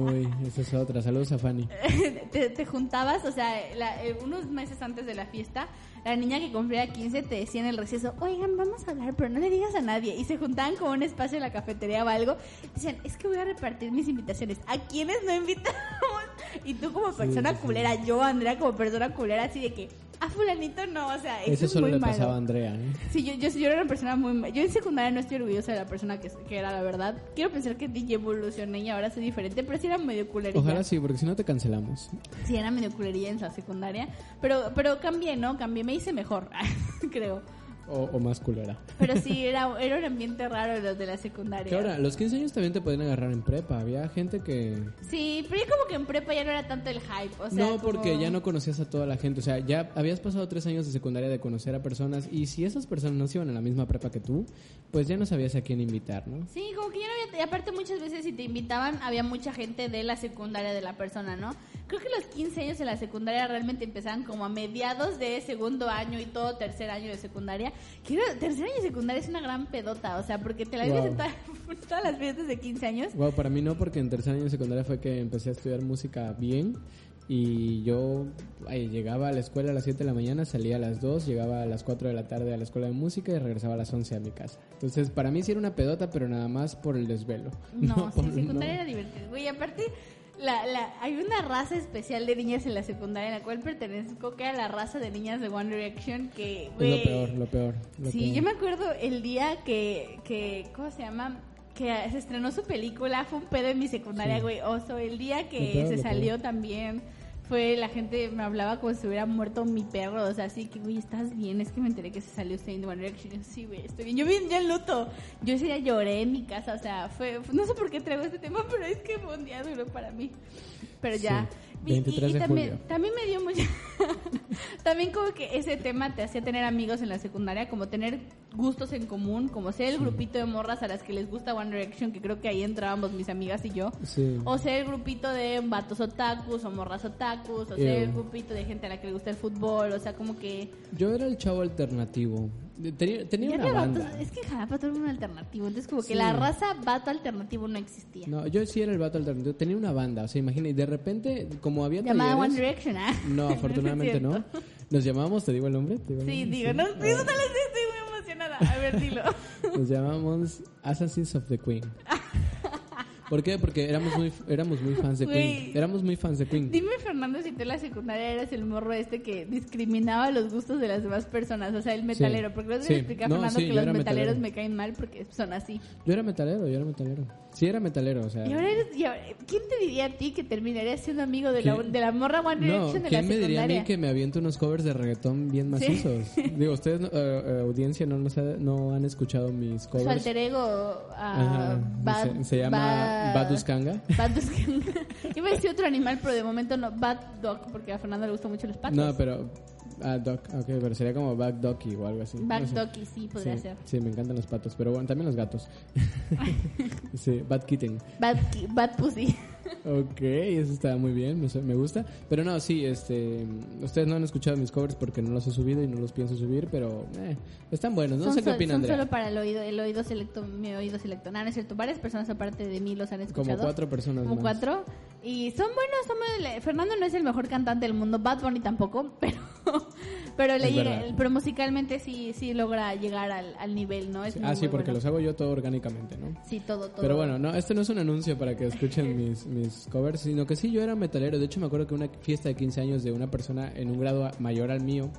Uy, esa es otra. Saludos a Fanny. te, te juntabas, o sea, la- eh, unos meses antes de la fiesta, la niña que cumplía 15 te decía en el receso, oigan, vamos a hablar, pero no le digas a nadie. Y se juntaban como un espacio en la cafetería o algo. Decían, es que voy a repartir mis invitaciones. ¿A quiénes no invitamos? Y tú como persona sí, sí. culera, yo, Andrea, como persona culera, así de que, a fulanito no, o sea, eso Eso es solo muy le malo. pasaba a Andrea. ¿eh? Sí, yo, yo, yo era una persona muy... Yo en secundaria no estoy orgullosa de la persona que, que era, la verdad. Quiero pensar que DJ evolucioné y ahora soy diferente, pero sí era medio culerilla. Ojalá sí, porque si no te cancelamos. Sí, era medio culerilla en la secundaria. Pero, pero cambié, ¿no? Cambié, me hice mejor, creo. O, o más culera. Pero sí, era, era un ambiente raro los de la secundaria. Que ahora, los 15 años también te pueden agarrar en prepa. Había gente que... Sí, pero yo como que en prepa ya no era tanto el hype. O sea, no, porque como- ya no conocías a toda la gente. O sea, ya habías pasado tres años de secundaria de conocer a personas y si esas personas no se iban a la misma prepa que tú, pues ya no sabías a quién invitar, ¿no? Sí, como que ya no había... Y aparte muchas veces si te invitaban había mucha gente de la secundaria de la persona, ¿no? Creo que los 15 años en la secundaria realmente empezaban como a mediados de segundo año y todo tercer año de secundaria. Que era- tercer año de secundaria es una gran pedota, o sea, porque te la vives Wow. en toda- todas las fiestas de 15 años. Wow, para mí no, porque en tercer año de secundaria fue que empecé a estudiar música bien y yo ay, llegaba a la escuela a las 7 de la mañana, salía a las 2, llegaba a las 4 de la tarde a la escuela de música y regresaba a las 11 a mi casa. Entonces, para mí sí era una pedota, pero nada más por el desvelo. No, sí, por- secundaria no. era divertido. Güey, aparte, la, la, hay una raza especial de niñas en la secundaria en la cual pertenezco, que era la raza de niñas de One Direction, que, lo peor, lo peor. lo Sí, peor. yo me acuerdo el día que, que, ¿cómo se llama? Que se estrenó su película, fue un pedo en mi secundaria, Sí. güey, oso. El día que peor, se salió también fue la gente me hablaba como si hubiera muerto mi perro, o sea, así que, güey, ¿estás bien? Es que me enteré que se salió Zayn de One Direction. Y yo, sí, güey, estoy bien. Yo bien, ya en luto. Yo ese día lloré en mi casa, o sea, fue, no sé por qué traigo este tema, pero es que fue un día duro para mí. Pero ya. Y- y- 23 y de también, julio. también me dio mucha... también como que ese tema te hacía tener amigos en la secundaria, como tener gustos en común, como ser el grupito de morras a las que les gusta One Direction, que creo que ahí entrábamos mis amigas y yo. Sí. O ser el grupito de vatos otakus o morras otakus, o ser el grupito de gente a la que le gusta el fútbol, o sea, como que... Yo era el chavo alternativo. Tenía, tenía una banda. es que en Jalapa todo era un alternativo, entonces como que Sí. la raza vato alternativo no existía. No, yo sí era el vato alternativo. Tenía una banda, o sea, imagina, y de repente, como había Llamada One. Direction, ¿ah? No, afortunadamente no. Nos llamábamos, ¿te digo el nombre? ¿Te digo Sí, digo, no, eso no estoy muy emocionada. A ver, dilo. Nos llamamos Assassins of the Queen. ¿Por qué? Porque éramos muy, éramos muy fans de Queen. Éramos muy fans de Queen. Dime, Fernando, si tú en la secundaria eras el morro este que discriminaba los gustos de las demás personas, o sea, el metalero. Porque luego Sí. a No, Fernando sí, que los metaleros metalero. me caen mal porque son así. Yo era metalero, yo era metalero. Sí, era metalero, o sea. Y ahora eres, y ahora- ¿quién te diría a ti que terminarías siendo amigo de la, de la morra One No, Direction de la ¿quién me diría a secundaria? mí que me aviento unos covers de reggaetón bien macizos? Digo, ustedes, no- eh, eh, audiencia, no, ha- no han escuchado mis Su covers. alter ego Ajá, ah, Bad- se, se llama Baduskanga. Bad Duskanga. Iba a decir otro animal, pero de momento no. Bad Dog, porque a Fernando le gustan mucho los patos. No, pero. Ah, Doc, ok, pero sería como Back Ducky o algo así. Back no sé. Ducky, sí, podría sí, ser. Sí, me encantan los patos, pero bueno, también los gatos. sí, Bad Kitten. Bad, Ki- Bad Pussy. Ok, eso está muy bien, me, me gusta. Pero no, sí, este, ustedes no han escuchado mis covers porque no los he subido y no los pienso subir, pero eh, están buenos. No son sé qué sol- opina son Andrea. solo para el oído, el oído selecto, mi oído selecto. No, no es cierto. Varias personas aparte de mí los han escuchado. Como cuatro personas Como más. cuatro. Y son buenos, son buenos. Fernando no es el mejor cantante del mundo, Bad Bunny tampoco, pero pero le llega, pero musicalmente sí sí logra llegar al, al nivel, ¿no? Es Sí, muy, ah, sí, muy porque bueno. los hago yo todo orgánicamente, ¿no? Sí, todo, todo. Pero bueno, no, este no es un anuncio para que escuchen mis, mis covers, sino que sí, yo era metalero. De hecho, me acuerdo que una fiesta de 15 años de una persona en un grado mayor al mío,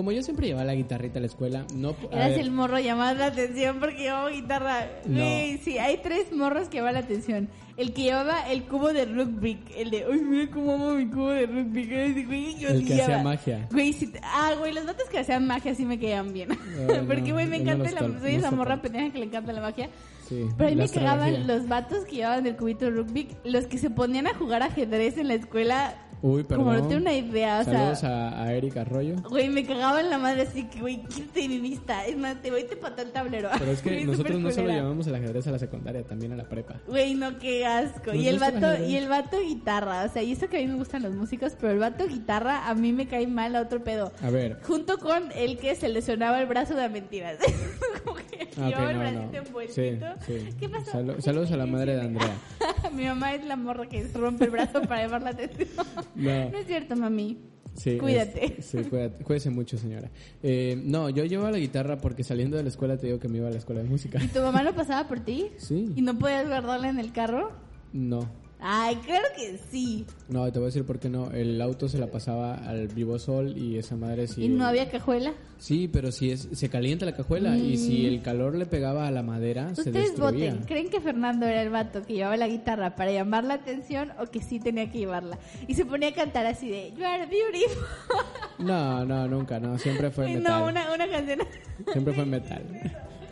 como yo siempre llevaba la guitarrita a la escuela, no... Eras el morro llamado la atención porque llevaba guitarra. No. Güey, sí, hay tres morros que llaman la atención. El que llevaba el cubo de rugby, el de, ay, mira cómo amo mi cubo de rugby. Güey, yo El que odiaba. hacía magia. Güey, sí, te- ah, güey, los datos que hacían magia sí me quedan bien. Ay, porque, no, güey, me no encanta los la, soy no esa morra pendeja que le encanta la magia. Sí, Pero a mí me cagaban los vatos que llevaban el cubito de rugby, los que se ponían a jugar ajedrez en la escuela. Uy, perdón. Como no tengo una idea, o sea. Saludos a, a Eric Arroyo. Güey, me cagaba en la madre así que, güey, quítate de mi vista. Es más, te voy y te pató el tablero. Pero es que nosotros no solo llamamos el ajedrez a la secundaria, también a la prepa. Güey, no, qué asco. ¿Nos Y el vato, y el vato guitarra. O sea, y eso que a mí me gustan los músicos, pero el vato guitarra a mí me cae mal a otro pedo. A ver, Junto con el que se lesionaba el brazo de mentiras. Ah, no. Sí, sí. ¿Qué pasó? Salu- saludos a la madre de Andrea. Mi mamá es la morra que rompe el brazo para llamar la atención. No. No es cierto, mami. Sí, Cuídate. es- sí, cuídate. Cuídese mucho, señora. Eh, no, yo llevaba la guitarra porque saliendo de la escuela te digo que me iba a la escuela de música. ¿Y tu mamá no pasaba por ti? Sí. ¿Y no podías guardarla en el carro? No. Ay, claro que sí. No, te voy a decir por qué no. El auto se la pasaba al vivo sol y esa madre sí. ¿Y no había cajuela? Sí, pero si es, se calienta la cajuela y si el calor le pegaba a la madera, se Mm. Destruía. voten. ¿Creen que Fernando era el vato que llevaba la guitarra para llamar la atención o que sí tenía que llevarla? Y se ponía a cantar así de You are beautiful. No, no, nunca, no. Siempre fue metal. no, una, una canción. Siempre fue metal.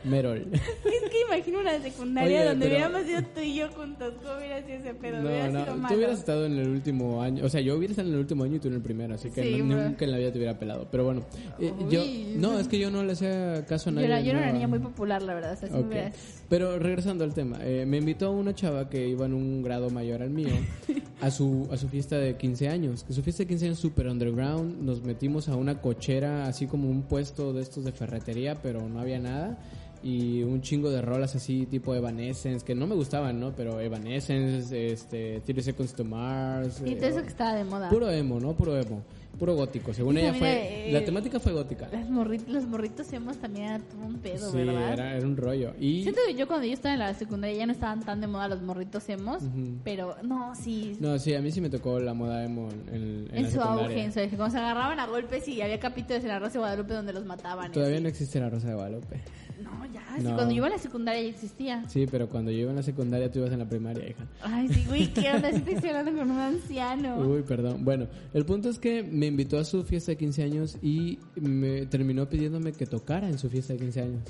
Merol. es que imagino una secundaria Oye, donde pero- hubiéramos ido tú y yo juntos. ¿Cómo hubiera sido ese pedo? No, hubiera no, sido tú malo. hubieras estado en el último año, o sea, yo hubiera estado en el último año y tú en el primero, así que Sí, no- nunca en la vida te hubiera pelado. Pero bueno, eh, yo, no, es que yo no le hacía caso a Yo nadie. era, yo era una niña muy popular, la verdad. O sea, sí me Ok. hubieras- Pero regresando al tema, eh, me invitó una chava que iba en un grado mayor al mío a su, a su fiesta de 15 años. Que su fiesta de 15 años super underground. Nos metimos a una cochera, así como un puesto de estos de ferretería, pero no había nada. Y un chingo de rolas así, tipo Evanescence, que no me gustaban, ¿no? Pero Evanescence, este, 30 Seconds to Mars. Y eh, todo eso que estaba de moda. Puro emo, ¿no? Puro emo. Puro gótico. Según ella fue, eh, la temática fue gótica. Las morri- los morritos hemos también era todo un pedo, Sí, ¿verdad? era, era un rollo. Y Siento que yo cuando yo estaba en la secundaria ya no estaban tan de moda los morritos emos, Ujú. pero no, sí. no, sí, a mí sí me tocó la moda emo en, en, en la su auge, secundaria. en su auge. Cuando se agarraban a golpes y había capítulos en la Rosa de Guadalupe donde los mataban. Todavía así. no existe la Rosa de Guadalupe. No, ya. sí, cuando yo iba a la secundaria ya existía. Sí, pero cuando yo iba en la secundaria tú ibas en la primaria, hija. Ay, sí, güey, ¿qué onda? Estoy hablando con un anciano. Uy, perdón. Bueno, el punto es que me invitó a su fiesta de 15 años y me terminó pidiéndome que tocara en su fiesta de 15 años.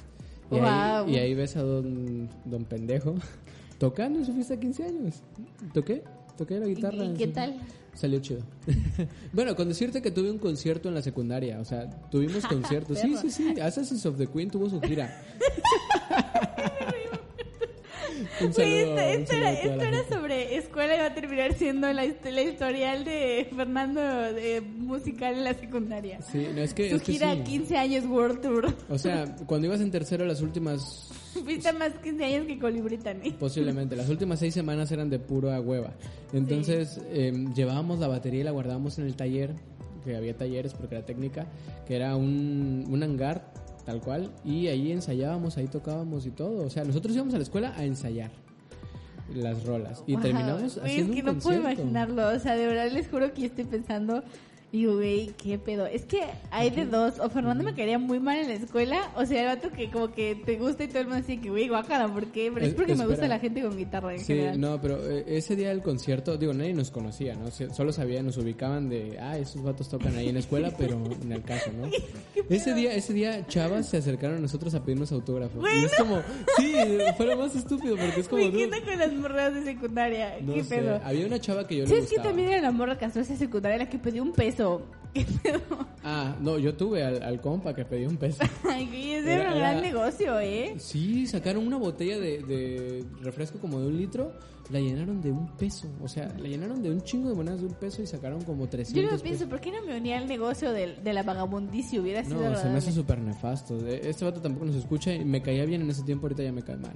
Y, ahí, Guau. y ahí ves a don, don pendejo tocando en su fiesta de 15 años. ¿Toqué? Toqué la guitarra. ¿Y qué su- tal? Salió chido. bueno, con decirte que tuve un concierto en la secundaria. O sea, tuvimos conciertos. sí, sí, sí. Assassins of the Queen tuvo su gira. Un Güey, saludo, esto, un esto saludo era, a esto era sobre escuela y va a terminar siendo la, la historial de Fernando de musical en la secundaria. Sí, no, es que, Su es que gira sí. 15 años World Tour. O sea, cuando ibas en tercero, las últimas, Fuiste más 15 años que Colibrí posiblemente, las últimas seis semanas eran de pura hueva. Entonces, em, llevábamos la batería y la guardábamos en el taller, que había talleres porque era técnica, que era un, un hangar, tal cual, y ahí ensayábamos, ahí tocábamos y todo. O sea, nosotros íbamos a la escuela a ensayar las rolas y Wow, terminamos haciendo Es que un no puedo concierto. imaginarlo. O sea, de verdad les juro que yo estoy pensando. Y güey, qué pedo. Es que hay de dos. O Fernando me caería muy mal en la escuela. O sea, el vato que como que te gusta y todo el mundo dice que, güey, guácala, ¿por qué? Pero es porque me gusta la gente con guitarra en Sí, general. no, pero eh, ese día del concierto, digo, nadie nos conocía, ¿no? Solo sabían, nos ubicaban de, ah, esos vatos tocan ahí en la escuela, pero en el caso, ¿no? Ese día, ese día, chavas se acercaron a nosotros a pedirnos autógrafos. Y es como, sí, fue lo más estúpido, porque es como. ¿qué onda con las morras de secundaria? No ¿Qué sé, pedo? había una chava que yo le ¿Sabes que también era la morra castrosa de secundaria la que pidió un peso? Ah, no, yo tuve al, al compa que pedía un peso. Ay, güey, ese Era- era, un era- gran negocio, ¿eh? Sí, sacaron una botella de, de refresco como de un litro, la llenaron de un peso. O sea, la llenaron de un chingo de monedas de un peso y sacaron como 300 Yo no pesos. pienso, ¿por qué no me unía al negocio de, de la vagabundicia? Hubiera sido No, se me hace súper nefasto. Este vato tampoco nos escucha y me caía bien en ese tiempo, ahorita ya me cae mal.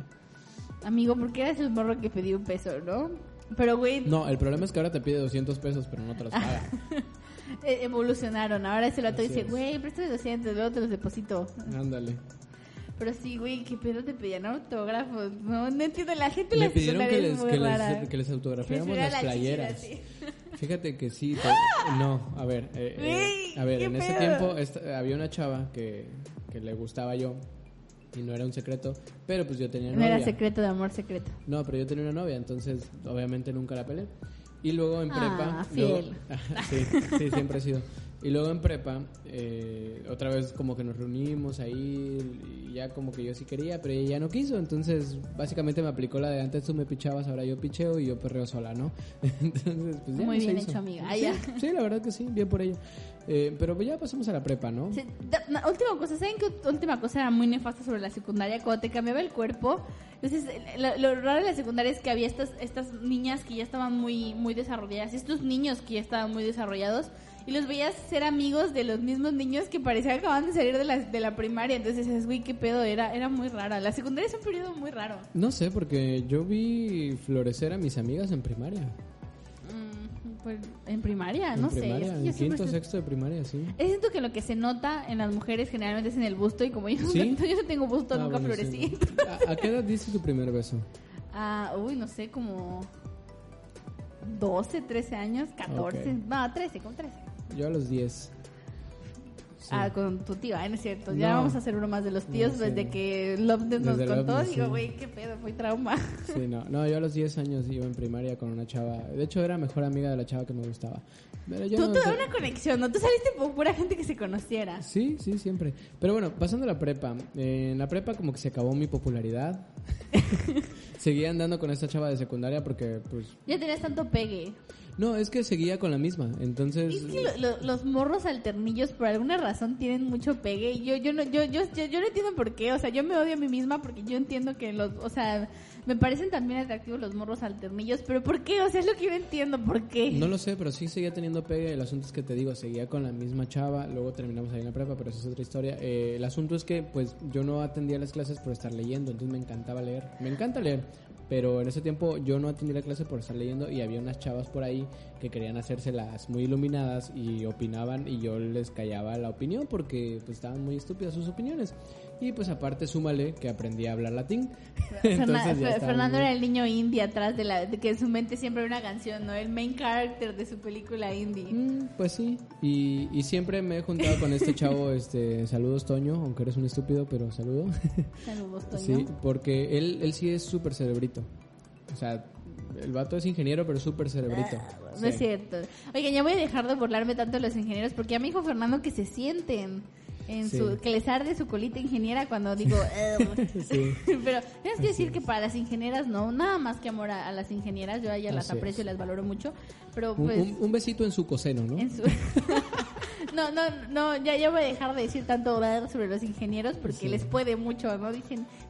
Amigo, ¿por qué eres el morro que pidió un peso, no? Pero, güey, No, el problema es que ahora te pide 200 pesos, pero no te los paga. eh, evolucionaron. Ahora ese vato dice, güey, préstame 200, luego te los deposito. Ándale. Pero sí, güey, ¿qué pedo te pedían autógrafos? No, no entiendo, la gente la pidieron que les, que, les, que les autografiáramos las la playeras. Fíjate que sí. te- no, a ver. eh, eh, a ver, ¿qué en ese tiempo esta- había una chava que, que le gustaba yo. Y no era un secreto, pero pues yo tenía No novia. era secreto de amor secreto. No, pero yo tenía una novia, entonces obviamente nunca la pelé. Y luego en Ah, prepa... fiel. luego- sí, sí, siempre he sido. Y luego en prepa, eh, otra vez como que nos reunimos ahí y ya como que yo sí quería, pero ella ya no quiso. Entonces básicamente me aplicó la de antes tú me pichabas, ahora yo picheo y yo perreo sola, ¿no? Entonces, pues ya Muy no bien hecho, amiga. Sí, la verdad que sí, bien por ella. Eh, pero ya pasamos a la prepa, ¿no? Sí, última cosa, ¿saben qué última cosa era muy nefasta sobre la secundaria? Cuando te cambiaba el cuerpo, entonces lo, lo raro de la secundaria es que había estas, estas niñas que ya estaban muy, muy desarrolladas, estos niños que ya estaban muy desarrollados, y los veías ser amigos de los mismos niños que parecían que acababan de salir de la, de la primaria, entonces dices, güey, qué pedo, era, era muy rara. La secundaria es un periodo muy raro. No sé, porque yo vi florecer a mis amigas en primaria. Mm, pues, en primaria, En no sé. es que en quinto, sexto de primaria, sí. Es siento que lo que se nota en las mujeres generalmente es en el busto y como yo, ¿Sí? no, yo no tengo busto, Ah, nunca bueno, florecí. sí. ¿A, a qué edad diste tu primer beso? Ah, uy, no sé, como 12, 13 años, 14, Ok. no, 13, con 13. Yo a los 10. Sí. Ah, con tu tío, ah, no es cierto. Ya No. vamos a hacer uno más de los tíos No, sí, desde no. que Loveness nos Desde contó. Loveness, Digo, sí. güey, qué pedo, fue trauma. Sí, no. No, yo a los 10 años iba en primaria con una chava. De hecho, era mejor amiga de la chava que me gustaba. Pero yo Tú, tú una conexión, ¿no? Tú saliste por pura gente que se conociera. Sí, sí, siempre. Pero bueno, pasando a la prepa. eh, en la prepa como que se acabó mi popularidad. Seguía andando con esta chava de secundaria porque, pues... Ya tenías tanto pegue. No, es que seguía con la misma. Entonces... Es que lo- lo- los morros alternillos por alguna razón tienen mucho pegue y yo yo no yo, yo yo yo no entiendo por qué, o sea, yo me odio a mí misma porque yo entiendo que los, o sea, me parecen también atractivos los morros alternillos, pero ¿por qué? O sea, es lo que yo entiendo, ¿por qué? No lo sé, pero sí seguía teniendo pegue. El asunto es que te digo, seguía con la misma chava. Luego terminamos ahí en la prepa, pero esa es otra historia. Eh, el asunto es que, pues, yo no atendía las clases por estar leyendo. Entonces me encantaba leer. Me encanta leer. Pero en ese tiempo yo no atendía la clase por estar leyendo y había unas chavas por ahí que querían hacérselas muy iluminadas y opinaban y yo les callaba la opinión porque pues estaban muy estúpidas sus opiniones. Y pues aparte súmale que aprendí a hablar latín. Entonces ya Fernando muy- era el niño indie atrás de la que en su mente siempre era una canción, ¿no? El main character de su película indie. Mm, pues sí, y, y siempre me he juntado con este chavo, este, saludos Toño, aunque eres un estúpido, pero saludo. Saludos, Toño. Sí, porque él, él sí es súper cerebrito. O sea, el vato es ingeniero, pero súper cerebrito. Ah, No es cierto. Oigan, ya voy a dejar de burlarme tanto de los ingenieros porque ya me dijo Fernando que se sienten en Sí. su que les arde su colita ingeniera cuando digo pero tienes que decir que para las ingenieras no nada más que amor a, a las ingenieras yo a ellas las aprecio y las valoro mucho pero Un, pues un- un besito en su coseno, ¿no? en su no no no ya ya voy a dejar de decir tanto sobre los ingenieros porque Sí. les puede mucho no dicen ¿por qué no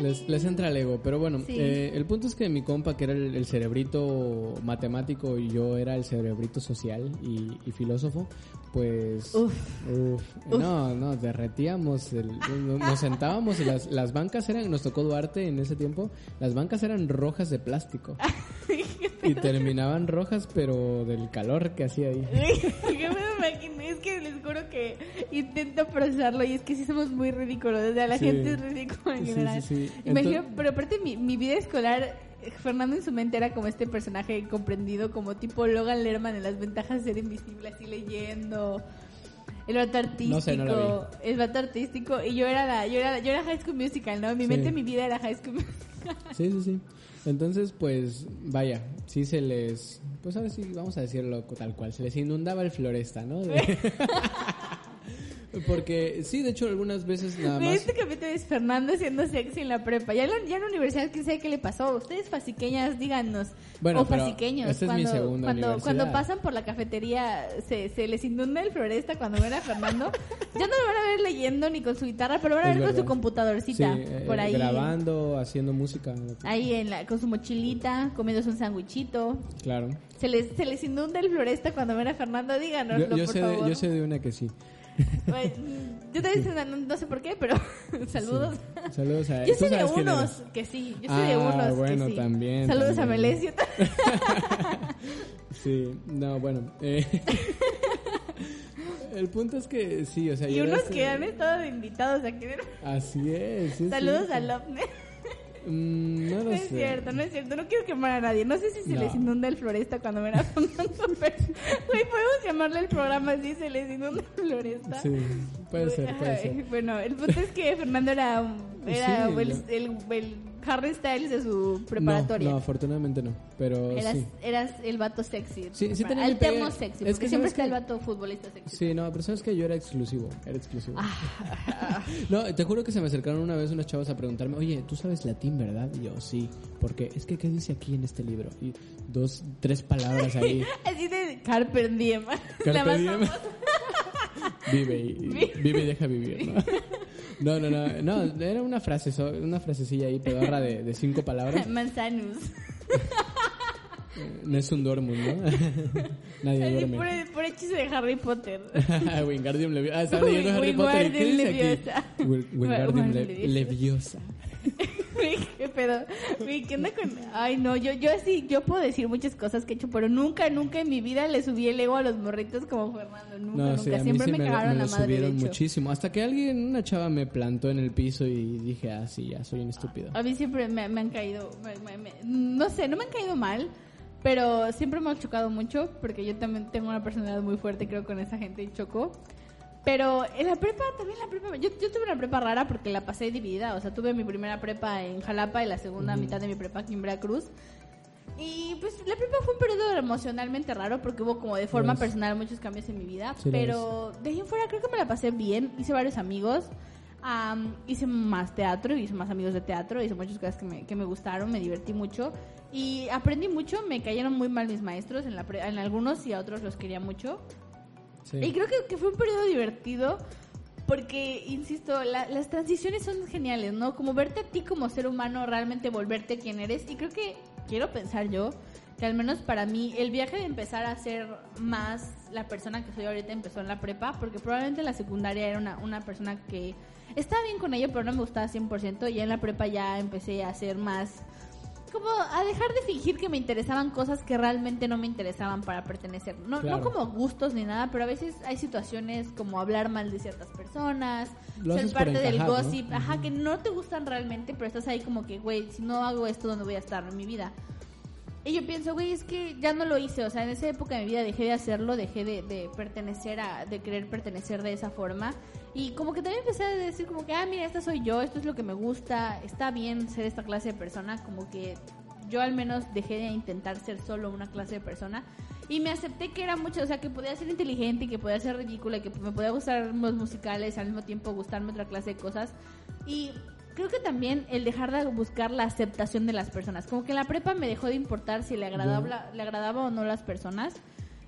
Les, les entra el ego, pero bueno, Sí. eh, el punto es que mi compa, que era el, el cerebrito matemático y yo era el cerebrito social y, y filósofo, pues... Uf. uf, No, no, derretíamos, el- no- nos sentábamos y las, las bancas eran, nos tocó Duarte en ese tiempo, las bancas eran rojas de plástico y terminaban rojas, pero del calor que hacía ahí. Yo me imaginé, es que les juro que intento procesarlo y es que sí somos muy ridículos, o sea, la Sí. gente es ridícula en general. sí, sí. Imagino, Entonces- pero aparte mi, mi vida escolar, Fernando en su mente era como este personaje comprendido como tipo Logan Lerman en las ventajas de ser invisible, así leyendo. El vato artístico, No sé, no el vato artístico y yo era la, yo era, yo era High School Musical, ¿no? En mi Sí. mente mi vida era High School Musical. Sí, sí, sí. Entonces, pues, vaya, sí se les, pues ahora sí, vamos a decirlo tal cual, se les inundaba el floresta, ¿no? De- Porque sí, de hecho, algunas veces nada más... Este capítulo es Fernando siendo sexy en la prepa. Ya en la, ya en la universidad, ¿quién sabe qué le pasó? Ustedes fasiqueñas, díganos. Bueno, o fasiqueños. esta es mi cuando, segunda cuando, cuando pasan por la cafetería, se, se les inunda el floresta cuando ven a Fernando. ya no lo van a ver leyendo ni con su guitarra, pero van a ver con su computadorcita. Sí, eh, por ahí. grabando, haciendo música. Ahí en la, con su mochilita, comiéndose un sándwichito. Claro. Se les, se les inunda el floresta cuando ven a Fernando, díganoslo, Yo, yo sé de, yo sé de una que sí. Bueno, Yo también no, no sé por qué, pero saludos. Sí. Saludos a Yo sé de unos que sí, yo sé de Ah, unos bueno, que sí. también, Saludos a. Melesio. Sí, no, bueno. eh, el punto es que sí, o sea, y unos que han estado invitados aquí. Así es. sí, Saludos sí. a Lopne. Mm, no lo No es cierto, no es cierto. No quiero quemar a nadie. No sé si se No. les inunda el floresta cuando ven a Fernando. Pero, güey, podemos llamarle el programa así, se les inunda el floresta. Sí, puede ser, puede Ay, ser. Bueno, el punto es que Fernando era, un- era Sí, el, lo- el, el Harry Styles de su preparatoria. No, no, afortunadamente no, pero Eras, sí. eras el vato sexy. Sí, sí tenía el termo sexy. Es porque que siempre ¿sabes está el qué? vato futbolista sexy. Sí, no, pero sabes que yo era exclusivo, era exclusivo. Ah. no, te juro que se me acercaron una vez unas chavas a preguntarme, oye, tú sabes latín, ¿verdad? Y yo, sí, porque es que, ¿qué dice aquí en este libro? Y dos, tres palabras ahí, Así de Carpe Diem. Carpe diem. vive y, vive y deja vivir, ¿no? No, no, no, no, era una frase, una frasecilla ahí, pedorra de, de cinco palabras. Manzanus. No es un dormo, ¿no? Nadie Así, duerme. por, por hechizo de Harry Potter. Wingardium Leviosa. Ah, estaba leyendo Harry Potter. ¿y ¿Qué dice aquí? Wingardium Leviosa. ¿Qué pedo? ¿qué onda con...? Ay, no, yo, yo sí, yo puedo decir muchas cosas que he hecho, pero nunca, nunca en mi vida le subí el ego a los morritos como Fernando. Nunca, No, nunca. sí, Siempre sí me, me, cagaron me la madre, subieron muchísimo. Hasta que alguien, una chava me plantó en el piso y dije, ah, sí, ya soy un estúpido. A mí siempre me, me han caído, no sé, no me han caído mal, pero siempre me han chocado mucho, porque yo también tengo una personalidad muy fuerte, creo, con esa gente y choco. Pero en la prepa, también la prepa, yo, yo tuve una prepa rara porque la pasé dividida, o sea, tuve mi primera prepa en Jalapa y la segunda mitad de mi prepa aquí en Veracruz. Y pues la prepa fue un periodo emocionalmente raro porque hubo como de forma Lo es. personal muchos cambios en mi vida, Sí, pero de ahí en fuera creo que me la pasé bien, hice varios amigos, am, hice más teatro, hice más amigos de teatro, hice muchas cosas que me, que me gustaron, me divertí mucho. Y aprendí mucho, me cayeron muy mal mis maestros, en, la pre- en algunos y a otros los quería mucho. Y creo que, fue un periodo divertido porque, insisto, la- las transiciones son geniales, ¿no? Como verte a ti como ser humano, realmente volverte quien eres. Y creo que, quiero pensar yo, que al menos para mí, el viaje de empezar a ser más la persona que soy ahorita empezó en la prepa, porque probablemente en la secundaria era una, una persona que estaba bien con ello, pero no me gustaba 100%. Y en la prepa ya empecé a ser más como a dejar de fingir que me interesaban cosas que realmente no me interesaban para pertenecer. No, Claro. no como gustos ni nada, pero a veces hay situaciones como hablar mal de ciertas personas, Lo ser parte del gossip, ajá, que no te gustan realmente, pero estás ahí como que, güey, si no hago esto, ¿dónde voy a estar en mi vida? Y yo pienso, güey, es que ya no lo hice, o sea, en esa época de mi vida dejé de hacerlo, dejé de, pertenecer a, de querer pertenecer de esa forma. Y como que también empecé a decir como que, ah, mira, esta soy yo, esto es lo que me gusta, está bien ser esta clase de persona, como que yo al menos dejé de intentar ser solo una clase de persona. Y me acepté que era mucho, o sea, que podía ser inteligente y que podía ser ridícula y que me podía gustar los musicales, al mismo tiempo gustarme otra clase de cosas. Y creo que también el dejar de buscar la aceptación de las personas. Como que en la prepa me dejó de importar si le agradaba, le agradaba o no las personas.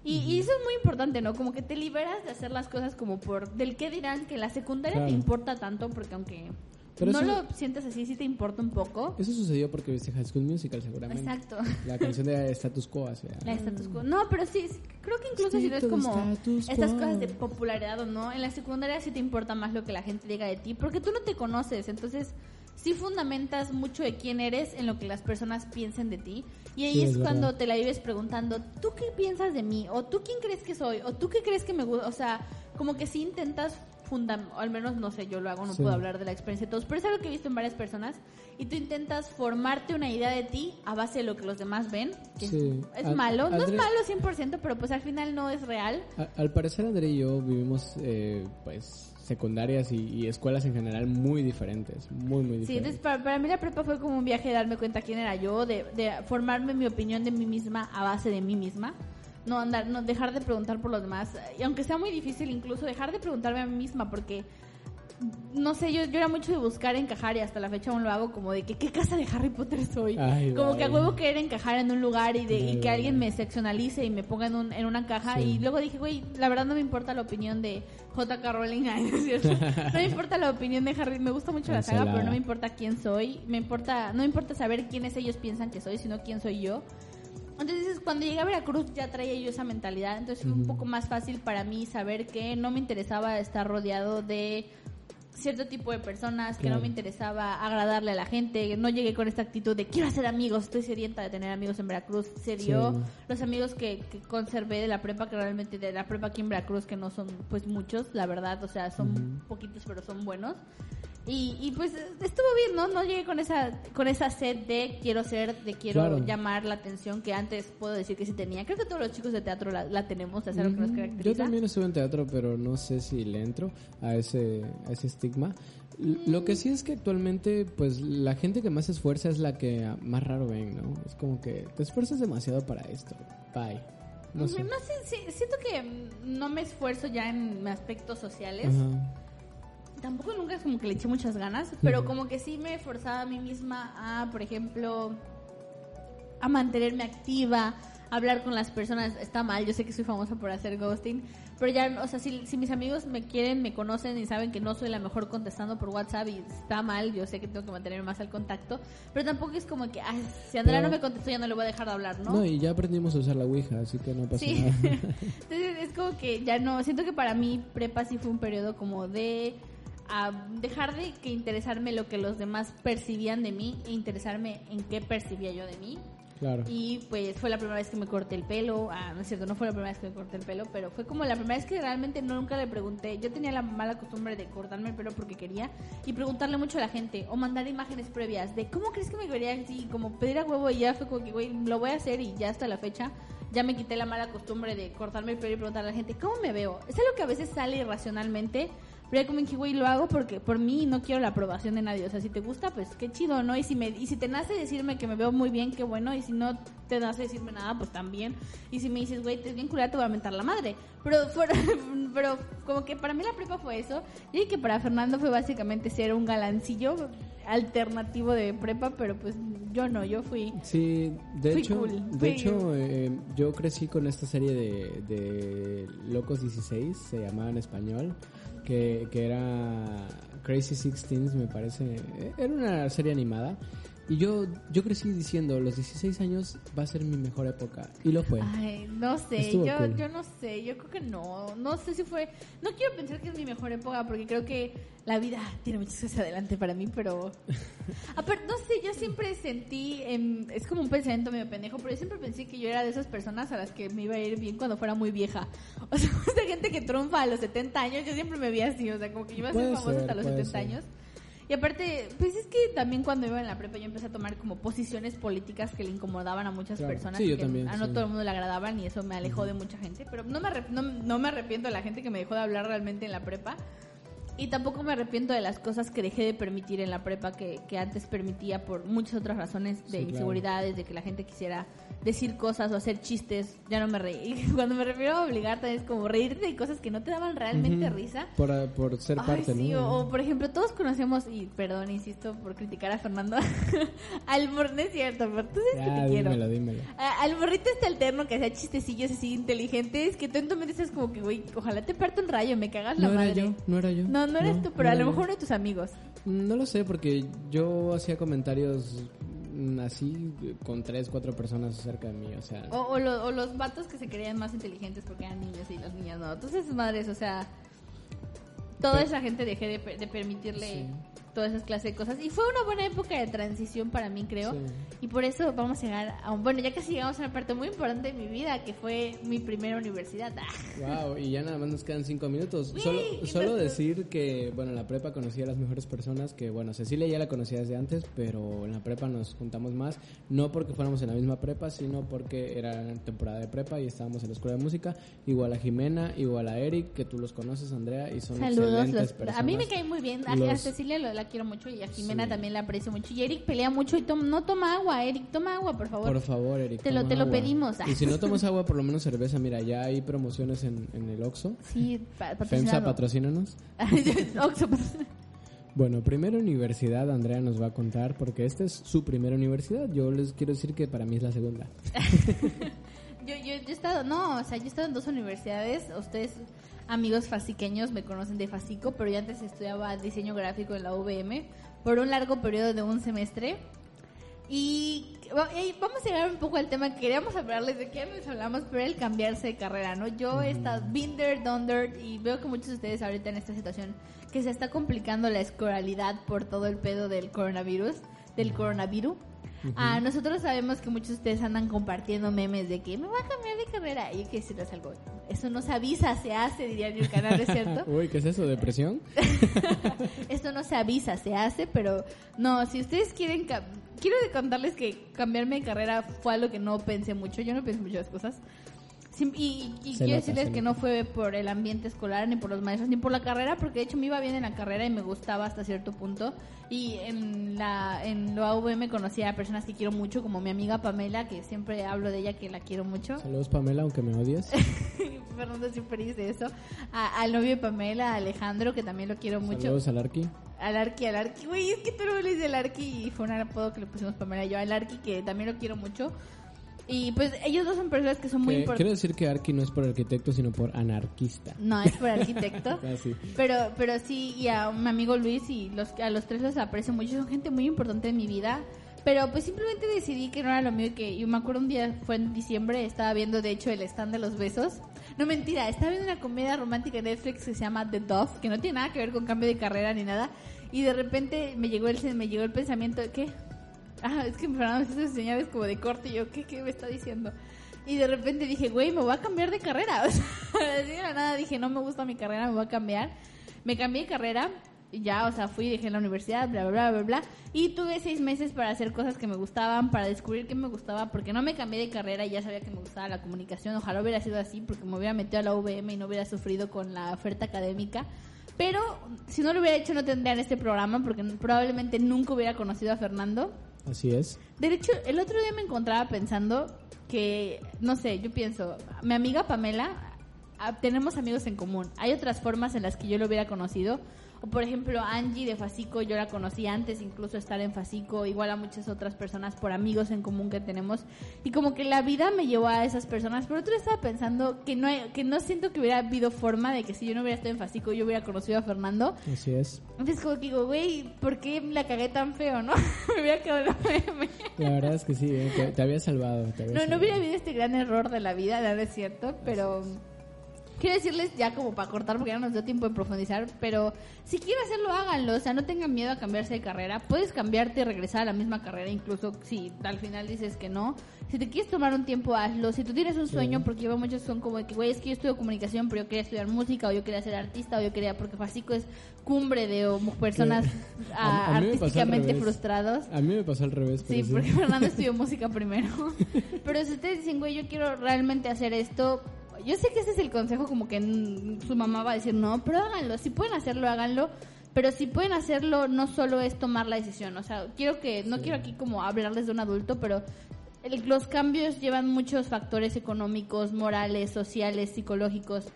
Y, y eso es muy importante, ¿no? Como que te liberas de hacer las cosas como por del qué dirán, que la secundaria te importa tanto, porque aunque Pero no eso- lo sientes así, sí te importa un poco. Eso sucedió porque viste High School Musical, seguramente. Exacto. La canción de Status Quo hacia... La status quo. No, pero sí, sí, creo que incluso si no es como estas cosas de popularidad o no, en la secundaria sí te importa más lo que la gente diga de ti, porque tú no te conoces, entonces sí fundamentas mucho de quién eres en lo que las personas piensen de ti. Y ahí Sí, es, es cuando te la vives preguntando, ¿tú qué piensas de mí? ¿O tú quién crees que soy? ¿O tú qué crees que me gusta? O sea, como que sí intentas fundam al menos no sé, yo lo hago, no Sí. puedo hablar de la experiencia de todos, pero es algo que he visto en varias personas y tú intentas formarte una idea de ti a base de lo que los demás ven, que Sí. es Al- malo, no es malo 100%, pero pues al final no es real. A- Al parecer André y yo vivimos eh, pues secundarias y, y escuelas en general muy diferentes, muy muy Sí, diferentes. entonces para, para mí la prepa fue como un viaje de darme cuenta quién era yo, de, de formarme mi opinión de mí misma a base de mí misma. No andar, no dejar de preguntar por los demás. Y aunque sea muy difícil, incluso dejar de preguntarme a mí misma, porque no sé, yo, yo era mucho de buscar encajar y hasta la fecha aún lo hago como de que qué casa de Harry Potter soy. Ay, como que a huevo querer encajar en un lugar y, de, y que alguien me seccionalice y me ponga en, un- en una caja. Sí. Y luego dije, güey, la verdad no me importa la opinión de J.K. Rowling. ay, ¿no es cierto? No me importa la opinión de Harry. Me gusta mucho la saga, pero no me importa quién soy. Me importa, no me importa saber quiénes ellos piensan que soy, sino quién soy yo. Entonces, cuando llegué a Veracruz ya traía yo esa mentalidad, entonces fue un poco más fácil para mí saber que no me interesaba estar rodeado de cierto tipo de personas, que Claro. no me interesaba agradarle a la gente, no llegué con esta actitud de quiero hacer amigos, estoy sedienta de tener amigos en Veracruz, se dio Sí. los amigos que, que conservé de la prepa, que realmente de la prepa aquí en Veracruz, que no son pues muchos, la verdad, o sea, son poquitos pero son buenos. Y, y pues estuvo bien, ¿no? No llegué con esa con esa sed de quiero ser, de quiero Claro. llamar la atención que antes puedo decir que sí tenía. Creo que todos los chicos de teatro la, la tenemos, es algo que nos caracteriza. Yo también estuve en teatro, pero no sé si le entro a ese, a ese estigma. L- Lo que sí es que actualmente, pues la gente que más se esfuerza es la que más raro ven, ¿no? Es como que te esfuerzas demasiado para esto. Bye. No sé. No sé, sí, siento que mm, no me esfuerzo ya en aspectos sociales. Ajá. Tampoco nunca es como que le eché muchas ganas, pero como que sí me forzaba a mí misma a, por ejemplo, a mantenerme activa, a hablar con las personas. Está mal, yo sé que soy famosa por hacer ghosting, pero ya, o sea, si, si mis amigos me quieren, me conocen y saben que no soy la mejor contestando por WhatsApp y está mal, yo sé que tengo que mantenerme más al contacto, pero tampoco es como que, ay, si Andrea Pero- no me contestó ya no le voy a dejar de hablar, ¿no? ¿no? y ya aprendimos a usar la Ouija, así que no pasa Sí. nada. Entonces es como que ya no, siento que para mí prepa sí fue un periodo como de a dejar de que interesarme lo que los demás percibían de mí e interesarme en qué percibía yo de mí. claro. Y pues fue la primera vez que me corté el pelo. Ah, no es cierto, no fue la primera vez que me corté el pelo, pero fue como la primera vez que realmente nunca le pregunté. Yo tenía la mala costumbre de cortarme el pelo porque quería y preguntarle mucho a la gente o mandar imágenes previas de cómo crees que me vería así, como pedir a huevo y ya fue como que, güey, lo voy a hacer y ya hasta la fecha ya me quité la mala costumbre de cortarme el pelo y preguntarle a la gente, ¿cómo me veo? Es algo que a veces sale irracionalmente. Pero ya como dije, güey, lo hago porque por mí no quiero la aprobación de nadie. O sea, si te gusta, pues qué chido, ¿no? Y si, me, y si te nace decirme que me veo muy bien, qué bueno. Y si no te nace decirme nada, pues también. Y si me dices, güey, te es bien culera, te voy a mentar la madre. Pero, fuera- pero como que para mí la prepa fue eso. Y que para Fernando fue básicamente ser un galancillo alternativo de prepa, pero pues yo no, yo fui... Sí, de Fui hecho, cool, de hecho eh, yo crecí con esta serie de, de Locos 16, se llamaba en español, que, que era Crazy Sixteens, me parece. Era una serie animada. Y yo, yo crecí diciendo, los 16 años va a ser mi mejor época. Y lo fue. Ay, no sé, yo, cool. yo no sé, yo creo que no, no sé si fue, no quiero pensar que es mi mejor época porque creo que la vida tiene muchas cosas adelante para mí, pero, aparte, no sé, yo siempre sentí, em, es como un pensamiento medio pendejo, pero yo siempre pensé que yo era de esas personas a las que me iba a ir bien cuando fuera muy vieja, o sea, esa gente que triunfa a los 70 años, yo siempre me vi así, o sea, como que yo iba a ser famosa hasta los puede 70 ser. años. Y aparte, pues es que también cuando iba en la prepa yo empecé a tomar como posiciones políticas que le incomodaban a muchas Claro. personas Sí, yo que también, a no sí. todo el mundo le agradaban y eso me alejó de mucha gente. Pero no me, no, no me arrepiento de la gente que me dejó de hablar realmente en la prepa. Y tampoco me arrepiento de las cosas que dejé de permitir en la prepa que, que antes permitía por muchas otras razones de Sí, claro. inseguridades, de que la gente quisiera decir cosas o hacer chistes. Ya no me reí. Cuando me refiero a obligar, también es como reírte de cosas que no te daban realmente risa. Por, por ser Ay, parte, sí, ¿no? o, por ejemplo, todos conocemos, y perdón, insisto por criticar a Fernando, al no es cierto, pero tú sabes que te quiero. dímelo, dímelo. A- al morrito este alterno que hacía chistecillos así inteligentes, que tú en tu mente estás como que, güey, ojalá te parta un rayo, me cagas la No era madre. yo, no era yo. No, no eres tú, pero no a lo mejor uno de tus amigos. No lo sé, porque yo hacía comentarios mm, así con tres, cuatro personas cerca de mí, o sea... O, o, lo- o los vatos que se creían más inteligentes porque eran niños y las niñas no. Entonces, madres, o sea, toda Pero- esa gente dejé de, de permitirle Sí. Todas esas clases de cosas. Y fue una buena época de transición para mí, creo. Sí. Y por eso vamos a llegar a un... Bueno, ya casi llegamos a una parte muy importante de mi vida, que fue mi primera universidad. Ah. Wow, y ya nada más nos quedan cinco minutos. Uy, Solo, solo decir que, bueno, en la prepa conocí a las mejores personas, que bueno, Cecilia ya la conocía desde antes, pero en la prepa nos juntamos más, no porque fuéramos en la misma prepa, sino porque era temporada de prepa y estábamos en la escuela de música, igual a Jimena, igual a Eric, que tú los conoces, Andrea, y son Saludos. excelentes los- personas. a mí me cae muy bien. A, a Los- Cecilia lo- la quiero mucho y a Jimena Sí. también la aprecio mucho. Y Eric pelea mucho y tom- no toma agua. Eric, toma agua, por favor. Por favor, Eric. Te lo- te lo pedimos. Y si no tomas agua, por lo menos cerveza. Mira, ya hay promociones en, en el Oxxo. Sí, pa- FEMSA, patrocínanos. Oxxo. Bueno, primera universidad, Andrea nos va a contar, porque esta es su primera universidad. Yo les quiero decir que para mí es la segunda. Yo, yo, yo he estado, no, o sea, yo he estado en dos universidades. Ustedes, amigos fasiqueños, me conocen de Fasico, pero yo antes estudiaba diseño gráfico en la UVM por un largo periodo de un semestre. Y eh, vamos a llegar un poco al tema que queríamos hablarles de que nos hablamos, pero el cambiarse de carrera, ¿no? Yo he estado done there, y veo que muchos de ustedes ahorita en esta situación que se está complicando la escolaridad por todo el pedo del coronavirus, del coronavirus. Ah, nosotros sabemos que muchos de ustedes andan compartiendo memes de que me voy a cambiar de carrera. Y hay que decirles algo. Eso no se avisa, se hace, diría en el canal, ¿es cierto? Uy, ¿qué es eso? ¿Depresión? Esto no se avisa, se hace, pero no, si ustedes quieren... Quiero contarles que cambiarme de carrera fue algo que no pensé mucho. Yo no pensé mucho las cosas. Y y quiero nota, decirles que nota. no fue por el ambiente escolar, ni por los maestros, ni por la carrera, porque de hecho me iba bien en la carrera y me gustaba hasta cierto punto. Y en la en la AVM conocí a personas que quiero mucho, como mi amiga Pamela, que siempre hablo de ella, que la quiero mucho. Saludos, Pamela, aunque me odies. Fernando siempre dice eso. A- al novio de Pamela, a Alejandro, que también lo quiero mucho. Saludos al Arqui. Al Arqui, al Arqui. Güey, es que tú no le dices al Arqui y fue un apodo que le pusimos Pamela y yo. Al Arqui, que también lo quiero mucho. Y pues ellos dos son personas que son muy importantes. quiero decir que Arqui no es por arquitecto, sino por anarquista. No, es por arquitecto. Ah. Pero, pero sí, y a mi amigo Luis y los, a los tres los aprecio mucho, son gente muy importante en mi vida. Pero pues simplemente decidí que no era lo mío y que yo me acuerdo un día, fue en diciembre, estaba viendo de hecho el stand de los besos. No mentira, estaba viendo una comedia romántica de Netflix que se llama The Dove, que no tiene nada que ver con cambio de carrera ni nada. Y de repente me llegó el, me llegó el pensamiento de ¿qué? Ah, es que Fernando me esas señales como de corte y yo, ¿qué, qué me está diciendo? Y de repente dije, güey, me voy a cambiar de carrera. O sea, de la nada dije, no me gusta mi carrera, me voy a cambiar. Me cambié de carrera, y ya, o sea, fui, dejé la universidad, bla, bla, bla, bla, bla. Y tuve seis meses para hacer cosas que me gustaban, para descubrir qué me gustaba, porque no me cambié de carrera y ya sabía que me gustaba la comunicación. Ojalá hubiera sido así, porque me hubiera metido a la UVM y no hubiera sufrido con la oferta académica. Pero si no lo hubiera hecho, no tendrían este programa, porque probablemente nunca hubiera conocido a Fernando. Así es. De hecho, el otro día me encontraba pensando que, no sé, yo pienso, mi amiga Pamela, ah, tenemos amigos en común. Hay otras formas en las que yo lo hubiera conocido. O, por ejemplo, Angie de Facico, yo la conocí antes incluso estar en Facico, igual a muchas otras personas por amigos en común que tenemos. Y como que la vida me llevó a esas personas. Pero otro estaba pensando que no, hay- que no siento que hubiera habido forma de que si yo no hubiera estado en Facico, yo hubiera conocido a Fernando. Así es. Entonces como que digo, güey, ¿por qué la cagué tan feo, no? me hubiera quedado en la meme. La verdad es que sí, eh, te, te había salvado. te había No, no hubiera habido este gran error de la vida, no es cierto, pero quiero decirles ya como para cortar porque ya no nos dio tiempo de profundizar, pero si quieren hacerlo, háganlo, o sea, no tengan miedo a cambiarse de carrera, puedes cambiarte y regresar a la misma carrera, incluso si al final dices que no. Si te quieres tomar un tiempo, hazlo. Si tú tienes un sueño, porque yo muchos son como de que, güey, es que yo estudio comunicación, pero yo quería estudiar música, o yo quería ser artista, o yo quería, porque Fasico es cumbre de o, personas A- a artísticamente frustrados. A mí me pasó al revés. Sí, pero porque Fernando estudió música primero. Pero si ustedes dicen, güey, yo quiero realmente hacer esto, yo sé que ese es el consejo, como que su mamá va a decir, no, pero háganlo. Si pueden hacerlo, háganlo. Pero si pueden hacerlo, no solo es tomar la decisión. O sea, quiero que, no quiero aquí como hablarles de un adulto, pero el- los cambios llevan muchos factores económicos, morales, sociales, psicológicos.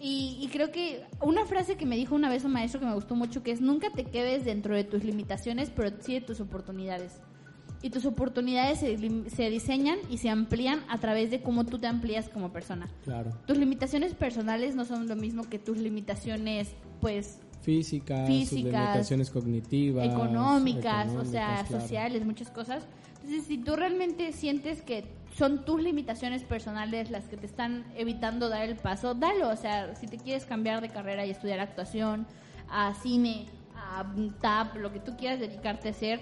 Y, y creo que una frase que me dijo una vez un maestro que me gustó mucho, que es nunca te quedes dentro de tus limitaciones, pero sí de tus oportunidades. Y tus oportunidades se, se diseñan y se amplían a través de cómo tú te amplías como persona. Claro. Tus limitaciones personales no son lo mismo que tus limitaciones, pues, Físicas, sus Físicas, limitaciones cognitivas. económicas, o sea, claro. sociales, muchas cosas. Entonces, si tú realmente sientes que son tus limitaciones personales las que te están evitando dar el paso, dalo. O sea, si te quieres cambiar de carrera y estudiar actuación, a cine, a tap, lo que tú quieras dedicarte a hacer,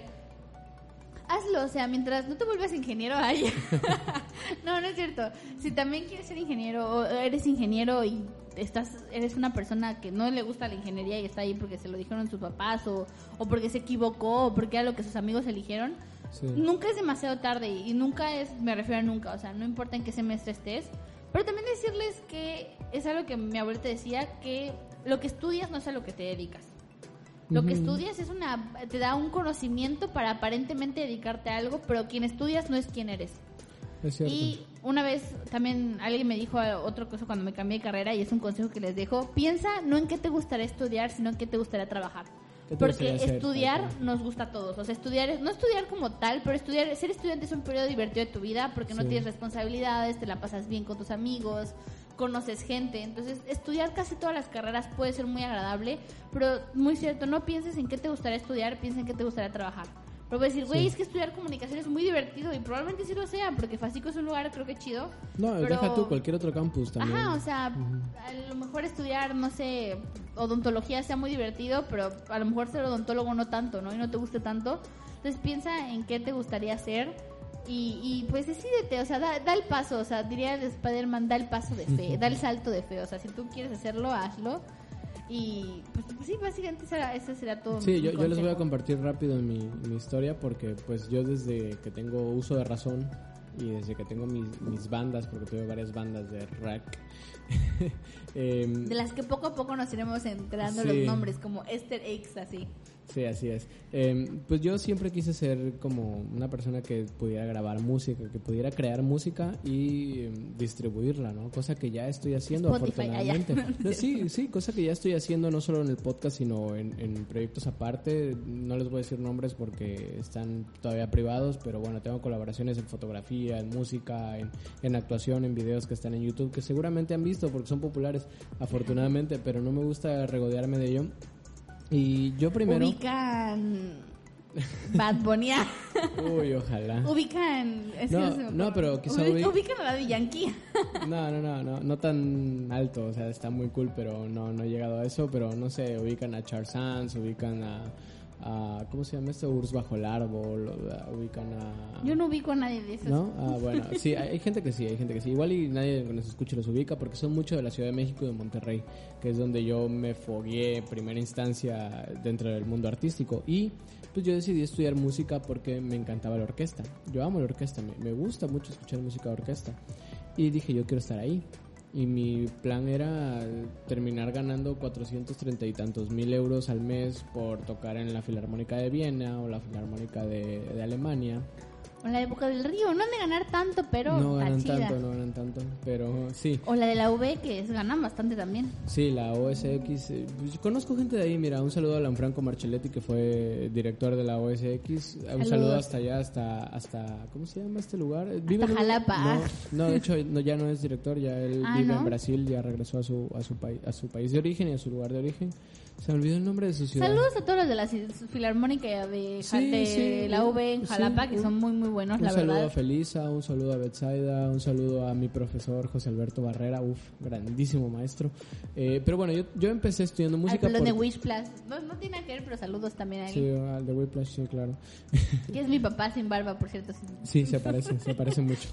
hazlo. O sea, mientras no te vuelvas ingeniero, no, no es cierto. Si también quieres ser ingeniero o eres ingeniero y estás eres una persona que no le gusta la ingeniería y está ahí porque se lo dijeron sus papás o, o porque se equivocó o porque era lo que sus amigos eligieron, Sí. nunca es demasiado tarde y nunca es, me refiero a nunca, o sea, no importa en qué semestre estés, pero también decirles que es algo que mi abuelita decía, que lo que estudias no es a lo que te dedicas. Lo que estudias es una, te da un conocimiento para aparentemente dedicarte a algo, pero quien estudias no es quien eres. Es cierto. Y una vez también alguien me dijo otra cosa cuando me cambié de carrera y es un consejo que les dejo. Piensa no en qué te gustaría estudiar, sino en qué te gustaría trabajar. ¿Qué te Porque hacer, estudiar nos gusta a todos. O sea, estudiar, es- no estudiar como tal, pero estudiar, ser estudiante es un periodo divertido de tu vida porque no tienes responsabilidades, te la pasas bien con tus amigos, conoces gente. Entonces, estudiar casi todas las carreras puede ser muy agradable, pero muy cierto, no pienses en qué te gustaría estudiar, piensa en qué te gustaría trabajar. Pero voy a decir, güey, Sí. es que estudiar comunicación es muy divertido y probablemente sí lo sea, porque Fasico es un lugar creo que chido. No, pero- deja tú cualquier otro campus también. Ajá, o sea, a lo mejor estudiar, no sé, odontología sea muy divertido, pero a lo mejor ser odontólogo no tanto, ¿no? Y no te guste tanto. Entonces piensa en qué te gustaría hacer y, y pues decídete, o sea, da, da el paso, o sea, diría de Spider-Man, da el paso de fe, da el salto de fe, o sea, si tú quieres hacerlo, hazlo. Y pues, pues sí, básicamente ese, era- ese será todo. Sí, mi yo, yo les voy a compartir rápido mi, mi historia porque pues yo desde que tengo uso de razón y desde que tengo mis, mis bandas, porque tuve varias bandas de rock, em, De las que poco a poco nos iremos enterando Sí. los nombres, como Esther X, así. Sí, así es. Eh, pues yo siempre quise ser como una persona que pudiera grabar música, que pudiera crear música y eh, distribuirla, ¿no? Cosa que ya estoy haciendo Spotify, ah, afortunadamente. No, sí, sí, cosa que ya estoy haciendo no solo en el podcast, sino en, en proyectos aparte. No les voy a decir nombres porque están todavía privados, pero bueno, tengo colaboraciones en fotografía, en música, en, en actuación, en videos que están en YouTube, que seguramente han visto porque son populares, afortunadamente, pero no me gusta regodearme de ello. Y yo primero... Ubican Bad Bunny. Uy, ojalá. Ubican. es que No, me no, ocurre. pero quizá Ubi- ubi- Ubican a Daddy Yankee. No, no, no, no, no tan alto, o sea, está muy cool, pero no, no he llegado a eso, pero no sé, ubican a Charles Sands, ubican a, a ¿cómo se llama esto? Urs bajo el árbol, o- ubican a... Yo no ubico a nadie de esos. ¿No? Ah, bueno, sí, hay, hay gente que sí, hay gente que sí. Igual y nadie que nos escuche los ubica porque son mucho de la Ciudad de México y de Monterrey, que es donde yo me fogué en primera instancia dentro del mundo artístico. Y pues yo decidí estudiar música porque me encantaba la orquesta. Yo amo la orquesta, me, me gusta mucho escuchar música de orquesta. Y dije, yo quiero estar ahí. Y mi plan era terminar ganando 430 y tantos mil euros al mes por tocar en la Filarmónica de Viena o la Filarmónica de, de Alemania O la de Boca del Río, no han de ganar tanto, pero no ganan chida. tanto, no ganan tanto, pero sí. O la de la V, que es, ganan bastante también. Sí, la OSX. eh, pues, conozco gente de ahí, mira, un saludo a Lanfranco Marcelletti, que fue director de la OSX. Un Saludos. saludo hasta allá, hasta, hasta, ¿cómo se llama este lugar? Eh, Vive un- Jalapa. No, no, de hecho, no, ya no es director, ya él Ah, vive ¿no? en Brasil, ya regresó a su, a, su país, a su país de origen y a su lugar de origen. Se olvidó el nombre de su ciudad. Saludos a todos los de la Filarmónica de, Sí, de sí, la un- V en sí, Jalapa, que un- son muy, muy buenos, Un la saludo a verdad. Felisa, un saludo a Betsaida, un saludo a mi profesor José Alberto Barrera, uff, grandísimo maestro. Eh, pero bueno, yo, yo empecé estudiando Al música. de por- Wish Plus. No, no tiene nada que ver, pero saludos también a él. Sí, al de Whiplash, sí, claro. Que es mi papá sin barba, por cierto. sí. Sí, se parece, se parece mucho.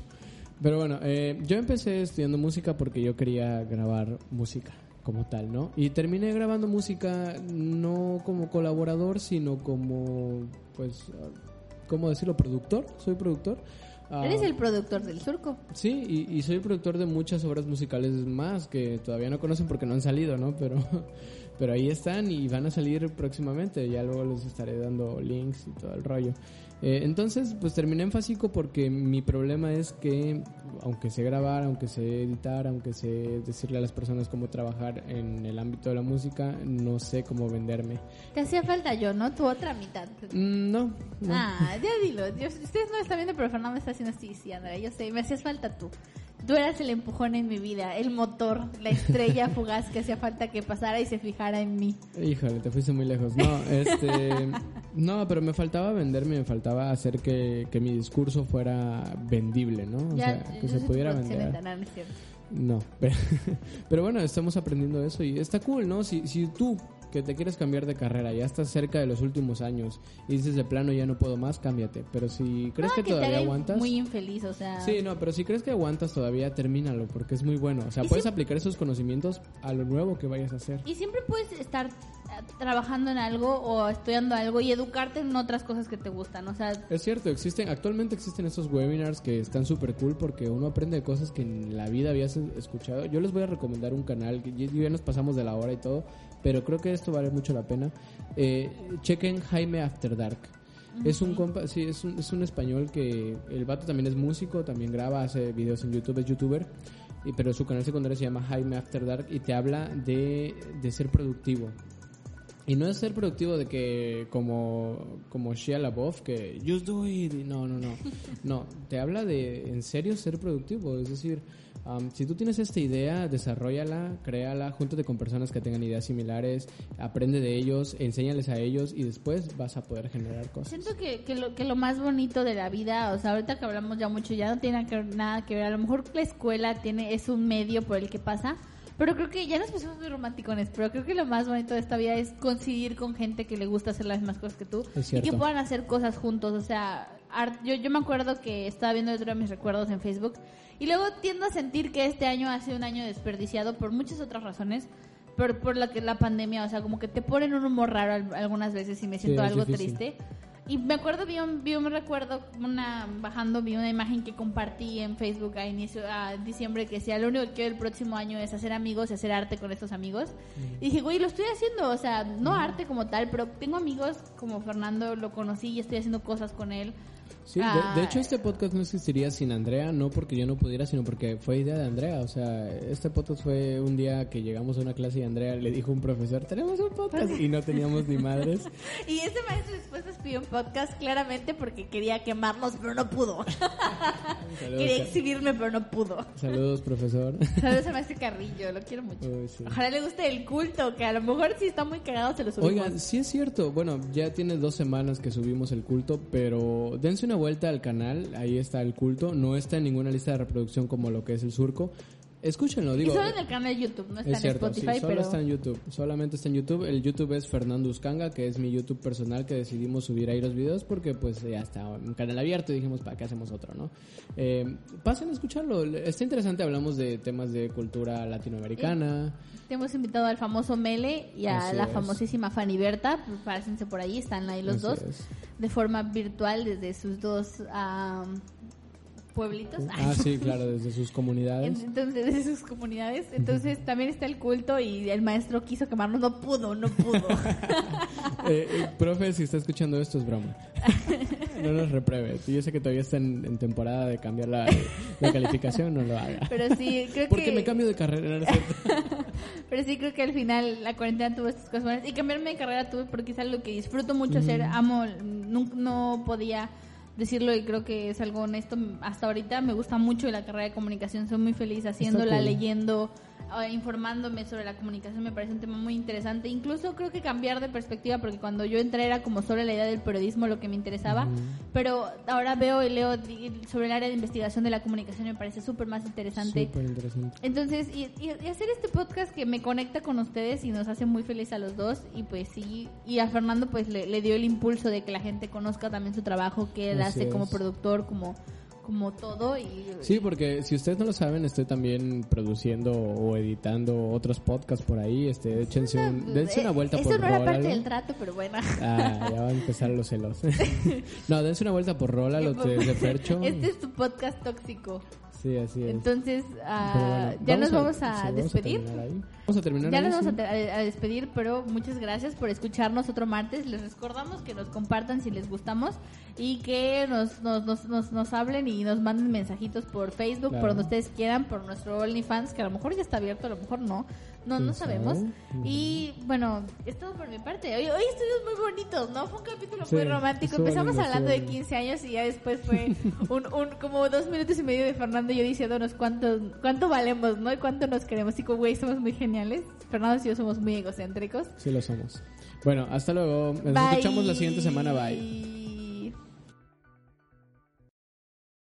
Pero bueno, eh, yo empecé estudiando música porque yo quería grabar música como tal, ¿no? Y terminé grabando música no como colaborador, sino como, pues, ah, ¿cómo decirlo? Productor, soy productor. Ah, Eres el productor del surco. Sí, y, y soy productor de muchas obras musicales más que todavía no conocen porque no han salido, ¿no? Pero, pero ahí están y van a salir próximamente. Ya luego les estaré dando links y todo el rollo. Eh, entonces, pues terminé en Fasico porque mi problema es que, aunque sé grabar, aunque sé editar, aunque sé decirle a las personas cómo trabajar en el ámbito de la música, no sé cómo venderme. Te hacía falta yo, ¿no? Tu otra mitad. Mm, no, no. Ah, ya dilo. Yo- ustedes no están viendo, pero Fernando me está haciendo así, sí, Andrea. Yo sé, me hacías falta tú. Tú eras el empujón en mi vida, el motor, la estrella fugaz que hacía falta que pasara y se fijara en mí. Híjole, te fuiste muy lejos. No, este, no, pero me faltaba venderme, me faltaba hacer que, que mi discurso fuera vendible, ¿no? O ya, sea, que se pudiera vender. No, pero, pero bueno, estamos aprendiendo eso y está cool, ¿no? Si, si tú que te quieres cambiar de carrera, ya estás cerca de los últimos años y dices de plano ya no puedo más, cámbiate. Pero si crees No, que, todavía aguantas... Muy infeliz, o sea. Sí, no, pero si crees que aguantas todavía, termínalo, porque es muy bueno. O sea, puedes si- aplicar esos conocimientos a lo nuevo que vayas a hacer. Y siempre puedes estar eh, trabajando en algo o estudiando algo y educarte en otras cosas que te gustan. O sea, Es cierto, existen, actualmente existen estos webinars que están súper cool porque uno aprende de cosas que en la vida habías escuchado. Yo les voy a recomendar un canal, que ya nos pasamos de la hora y todo, pero creo que esto vale mucho la pena. Eh, chequen Jaime After Dark. Es un compa, sí, es un, es un español que el vato también es músico, también graba, hace videos en YouTube, es youtuber, y, pero su canal secundario se llama Jaime After Dark y te habla de, de ser productivo. Y no es ser productivo de que como, como Shia LaBeouf, que just do it, no, no, no. No, te habla de en serio ser productivo. Es decir, um, si tú tienes esta idea, desarrollala, créala, júntate con personas que tengan ideas similares, aprende de ellos, enséñales a ellos y después vas a poder generar cosas. siento que, que, lo, que lo más bonito de la vida, o sea, ahorita que hablamos ya mucho, ya no tiene nada que ver. A lo mejor la escuela tiene es un medio por el que pasa. Pero creo que ya nos pusimos muy romanticones, pero creo que lo más bonito de esta vida es coincidir con gente que le gusta hacer las mismas cosas que tú y que puedan hacer cosas juntos. O sea, art- yo, yo me acuerdo que estaba viendo otro de mis recuerdos en Facebook y luego tiendo a sentir que este año ha sido un año desperdiciado por muchas otras razones. Por, por la, que la pandemia, o sea, como que te ponen un humor raro al- algunas veces y me siento algo difícil. triste. Y me acuerdo, vi un, vi un recuerdo, una, bajando, vi una imagen que compartí en Facebook a inicio, a diciembre que decía, lo único que quiero el próximo año es hacer amigos y hacer arte con estos amigos. Y dije, güey, lo estoy haciendo, o sea, no arte como tal, pero tengo amigos como Fernando, lo conocí y estoy haciendo cosas con él. Sí, de, de hecho este podcast no existiría sin Andrea, no porque yo no pudiera, sino porque fue idea de Andrea. O sea, este podcast fue un día que llegamos a una clase y Andrea le dijo a un profesor, tenemos un podcast y no teníamos ni madres. Y ese maestro después nos pidió un podcast claramente porque quería quemarnos, pero no pudo. Saludos, quería exhibirme, pero no pudo. saludos, profesor. Saludos a maestro Carrillo, lo quiero mucho. Uy, sí. Ojalá le guste el culto, que a lo mejor si está muy cagado se lo subimos. Oigan, sí es cierto. Bueno, ya tiene dos semanas que subimos el culto, pero dense una vuelta al canal. Ahí está el culto. No está en ninguna lista de reproducción como lo que es el surco. Escúchenlo, y digo. solo en el canal de YouTube, no está Es en cierto, Spotify, sí, solo pero... está en YouTube, solamente está en YouTube. El YouTube es Fernando Uscanga, que es mi YouTube personal que decidimos subir ahí los videos porque pues ya está un canal abierto y dijimos, ¿para qué hacemos otro, no? Eh, pasen a escucharlo, está interesante, hablamos de temas de cultura latinoamericana. Te hemos invitado al famoso Mele y a Así la es. famosísima Fanny Berta, pásense por ahí, están ahí los Así dos, es. de forma virtual desde sus dos... pueblitos. Ah, sí, claro, desde sus comunidades. Entonces, de sus comunidades. Entonces, también está el culto y el maestro quiso quemarnos. No pudo, no pudo. Eh, eh, profe, si está escuchando esto es broma. No nos repruebe. Yo sé que todavía está en, en temporada de cambiar la, la calificación, no lo haga. Pero sí, creo Porque que. me cambio de carrera, ¿no es cierto? Pero sí creo que al final la cuarentena tuvo estas cosas buenas. Y cambiarme de carrera tuve porque es algo que disfruto mucho hacer. Amo, no, no podía decirlo y creo que es algo honesto. Hasta ahorita me gusta mucho la carrera de comunicación. Soy muy feliz haciéndola, cool. leyendo, informándome sobre la comunicación. Me parece un tema muy interesante. Incluso creo que cambiar de perspectiva porque cuando yo entré era como solo la idea del periodismo lo que me interesaba. Pero ahora veo y leo sobre el área de investigación de la comunicación me parece súper más interesante. Súper interesante. Entonces, y, hacer este podcast que me conecta con ustedes y nos hace muy feliz a los dos. Y pues sí, y a Fernando pues le, le dio el impulso de que la gente conozca también su trabajo, que él Así hace como productor, como, como todo. Y, Sí, porque si ustedes no lo saben, estoy también produciendo o editando otros podcasts por ahí. Este, échense un, dense una vuelta Eso por no era parte del trato, pero bueno. Ah, ya van a empezar los celos. no, dense una vuelta por Rola, los de, de Fercho. Este es tu podcast tóxico. Sí, así es. Entonces, ah, bueno, ya nos vamos a, vamos despedir. Vamos a terminar Ya ahí, nos vamos sí. a, te- a- a despedir, pero muchas gracias por escucharnos otro martes. Les recordamos que nos compartan si les gustamos y que nos, nos, nos, nos, nos hablen y nos manden mensajitos por Facebook, Claro. por donde ustedes quieran, por nuestro OnlyFans, que a lo mejor ya está abierto, a lo mejor no. No, no sabemos. Y bueno, es todo por mi parte. Hoy, hoy estuvimos muy bonitos, ¿no? Fue un capítulo Sí, muy romántico. Empezamos hablando de estuvo lindo. 15 años y ya después fue un, un como dos minutos y medio de Fernando y yo diciéndonos cuánto, cuánto valemos, ¿no? Y cuánto nos queremos. Y como, güey, somos muy geniales. Fernando y yo somos muy egocéntricos. Sí lo somos. Bueno, hasta luego. Nos Bye. escuchamos la siguiente semana. Bye.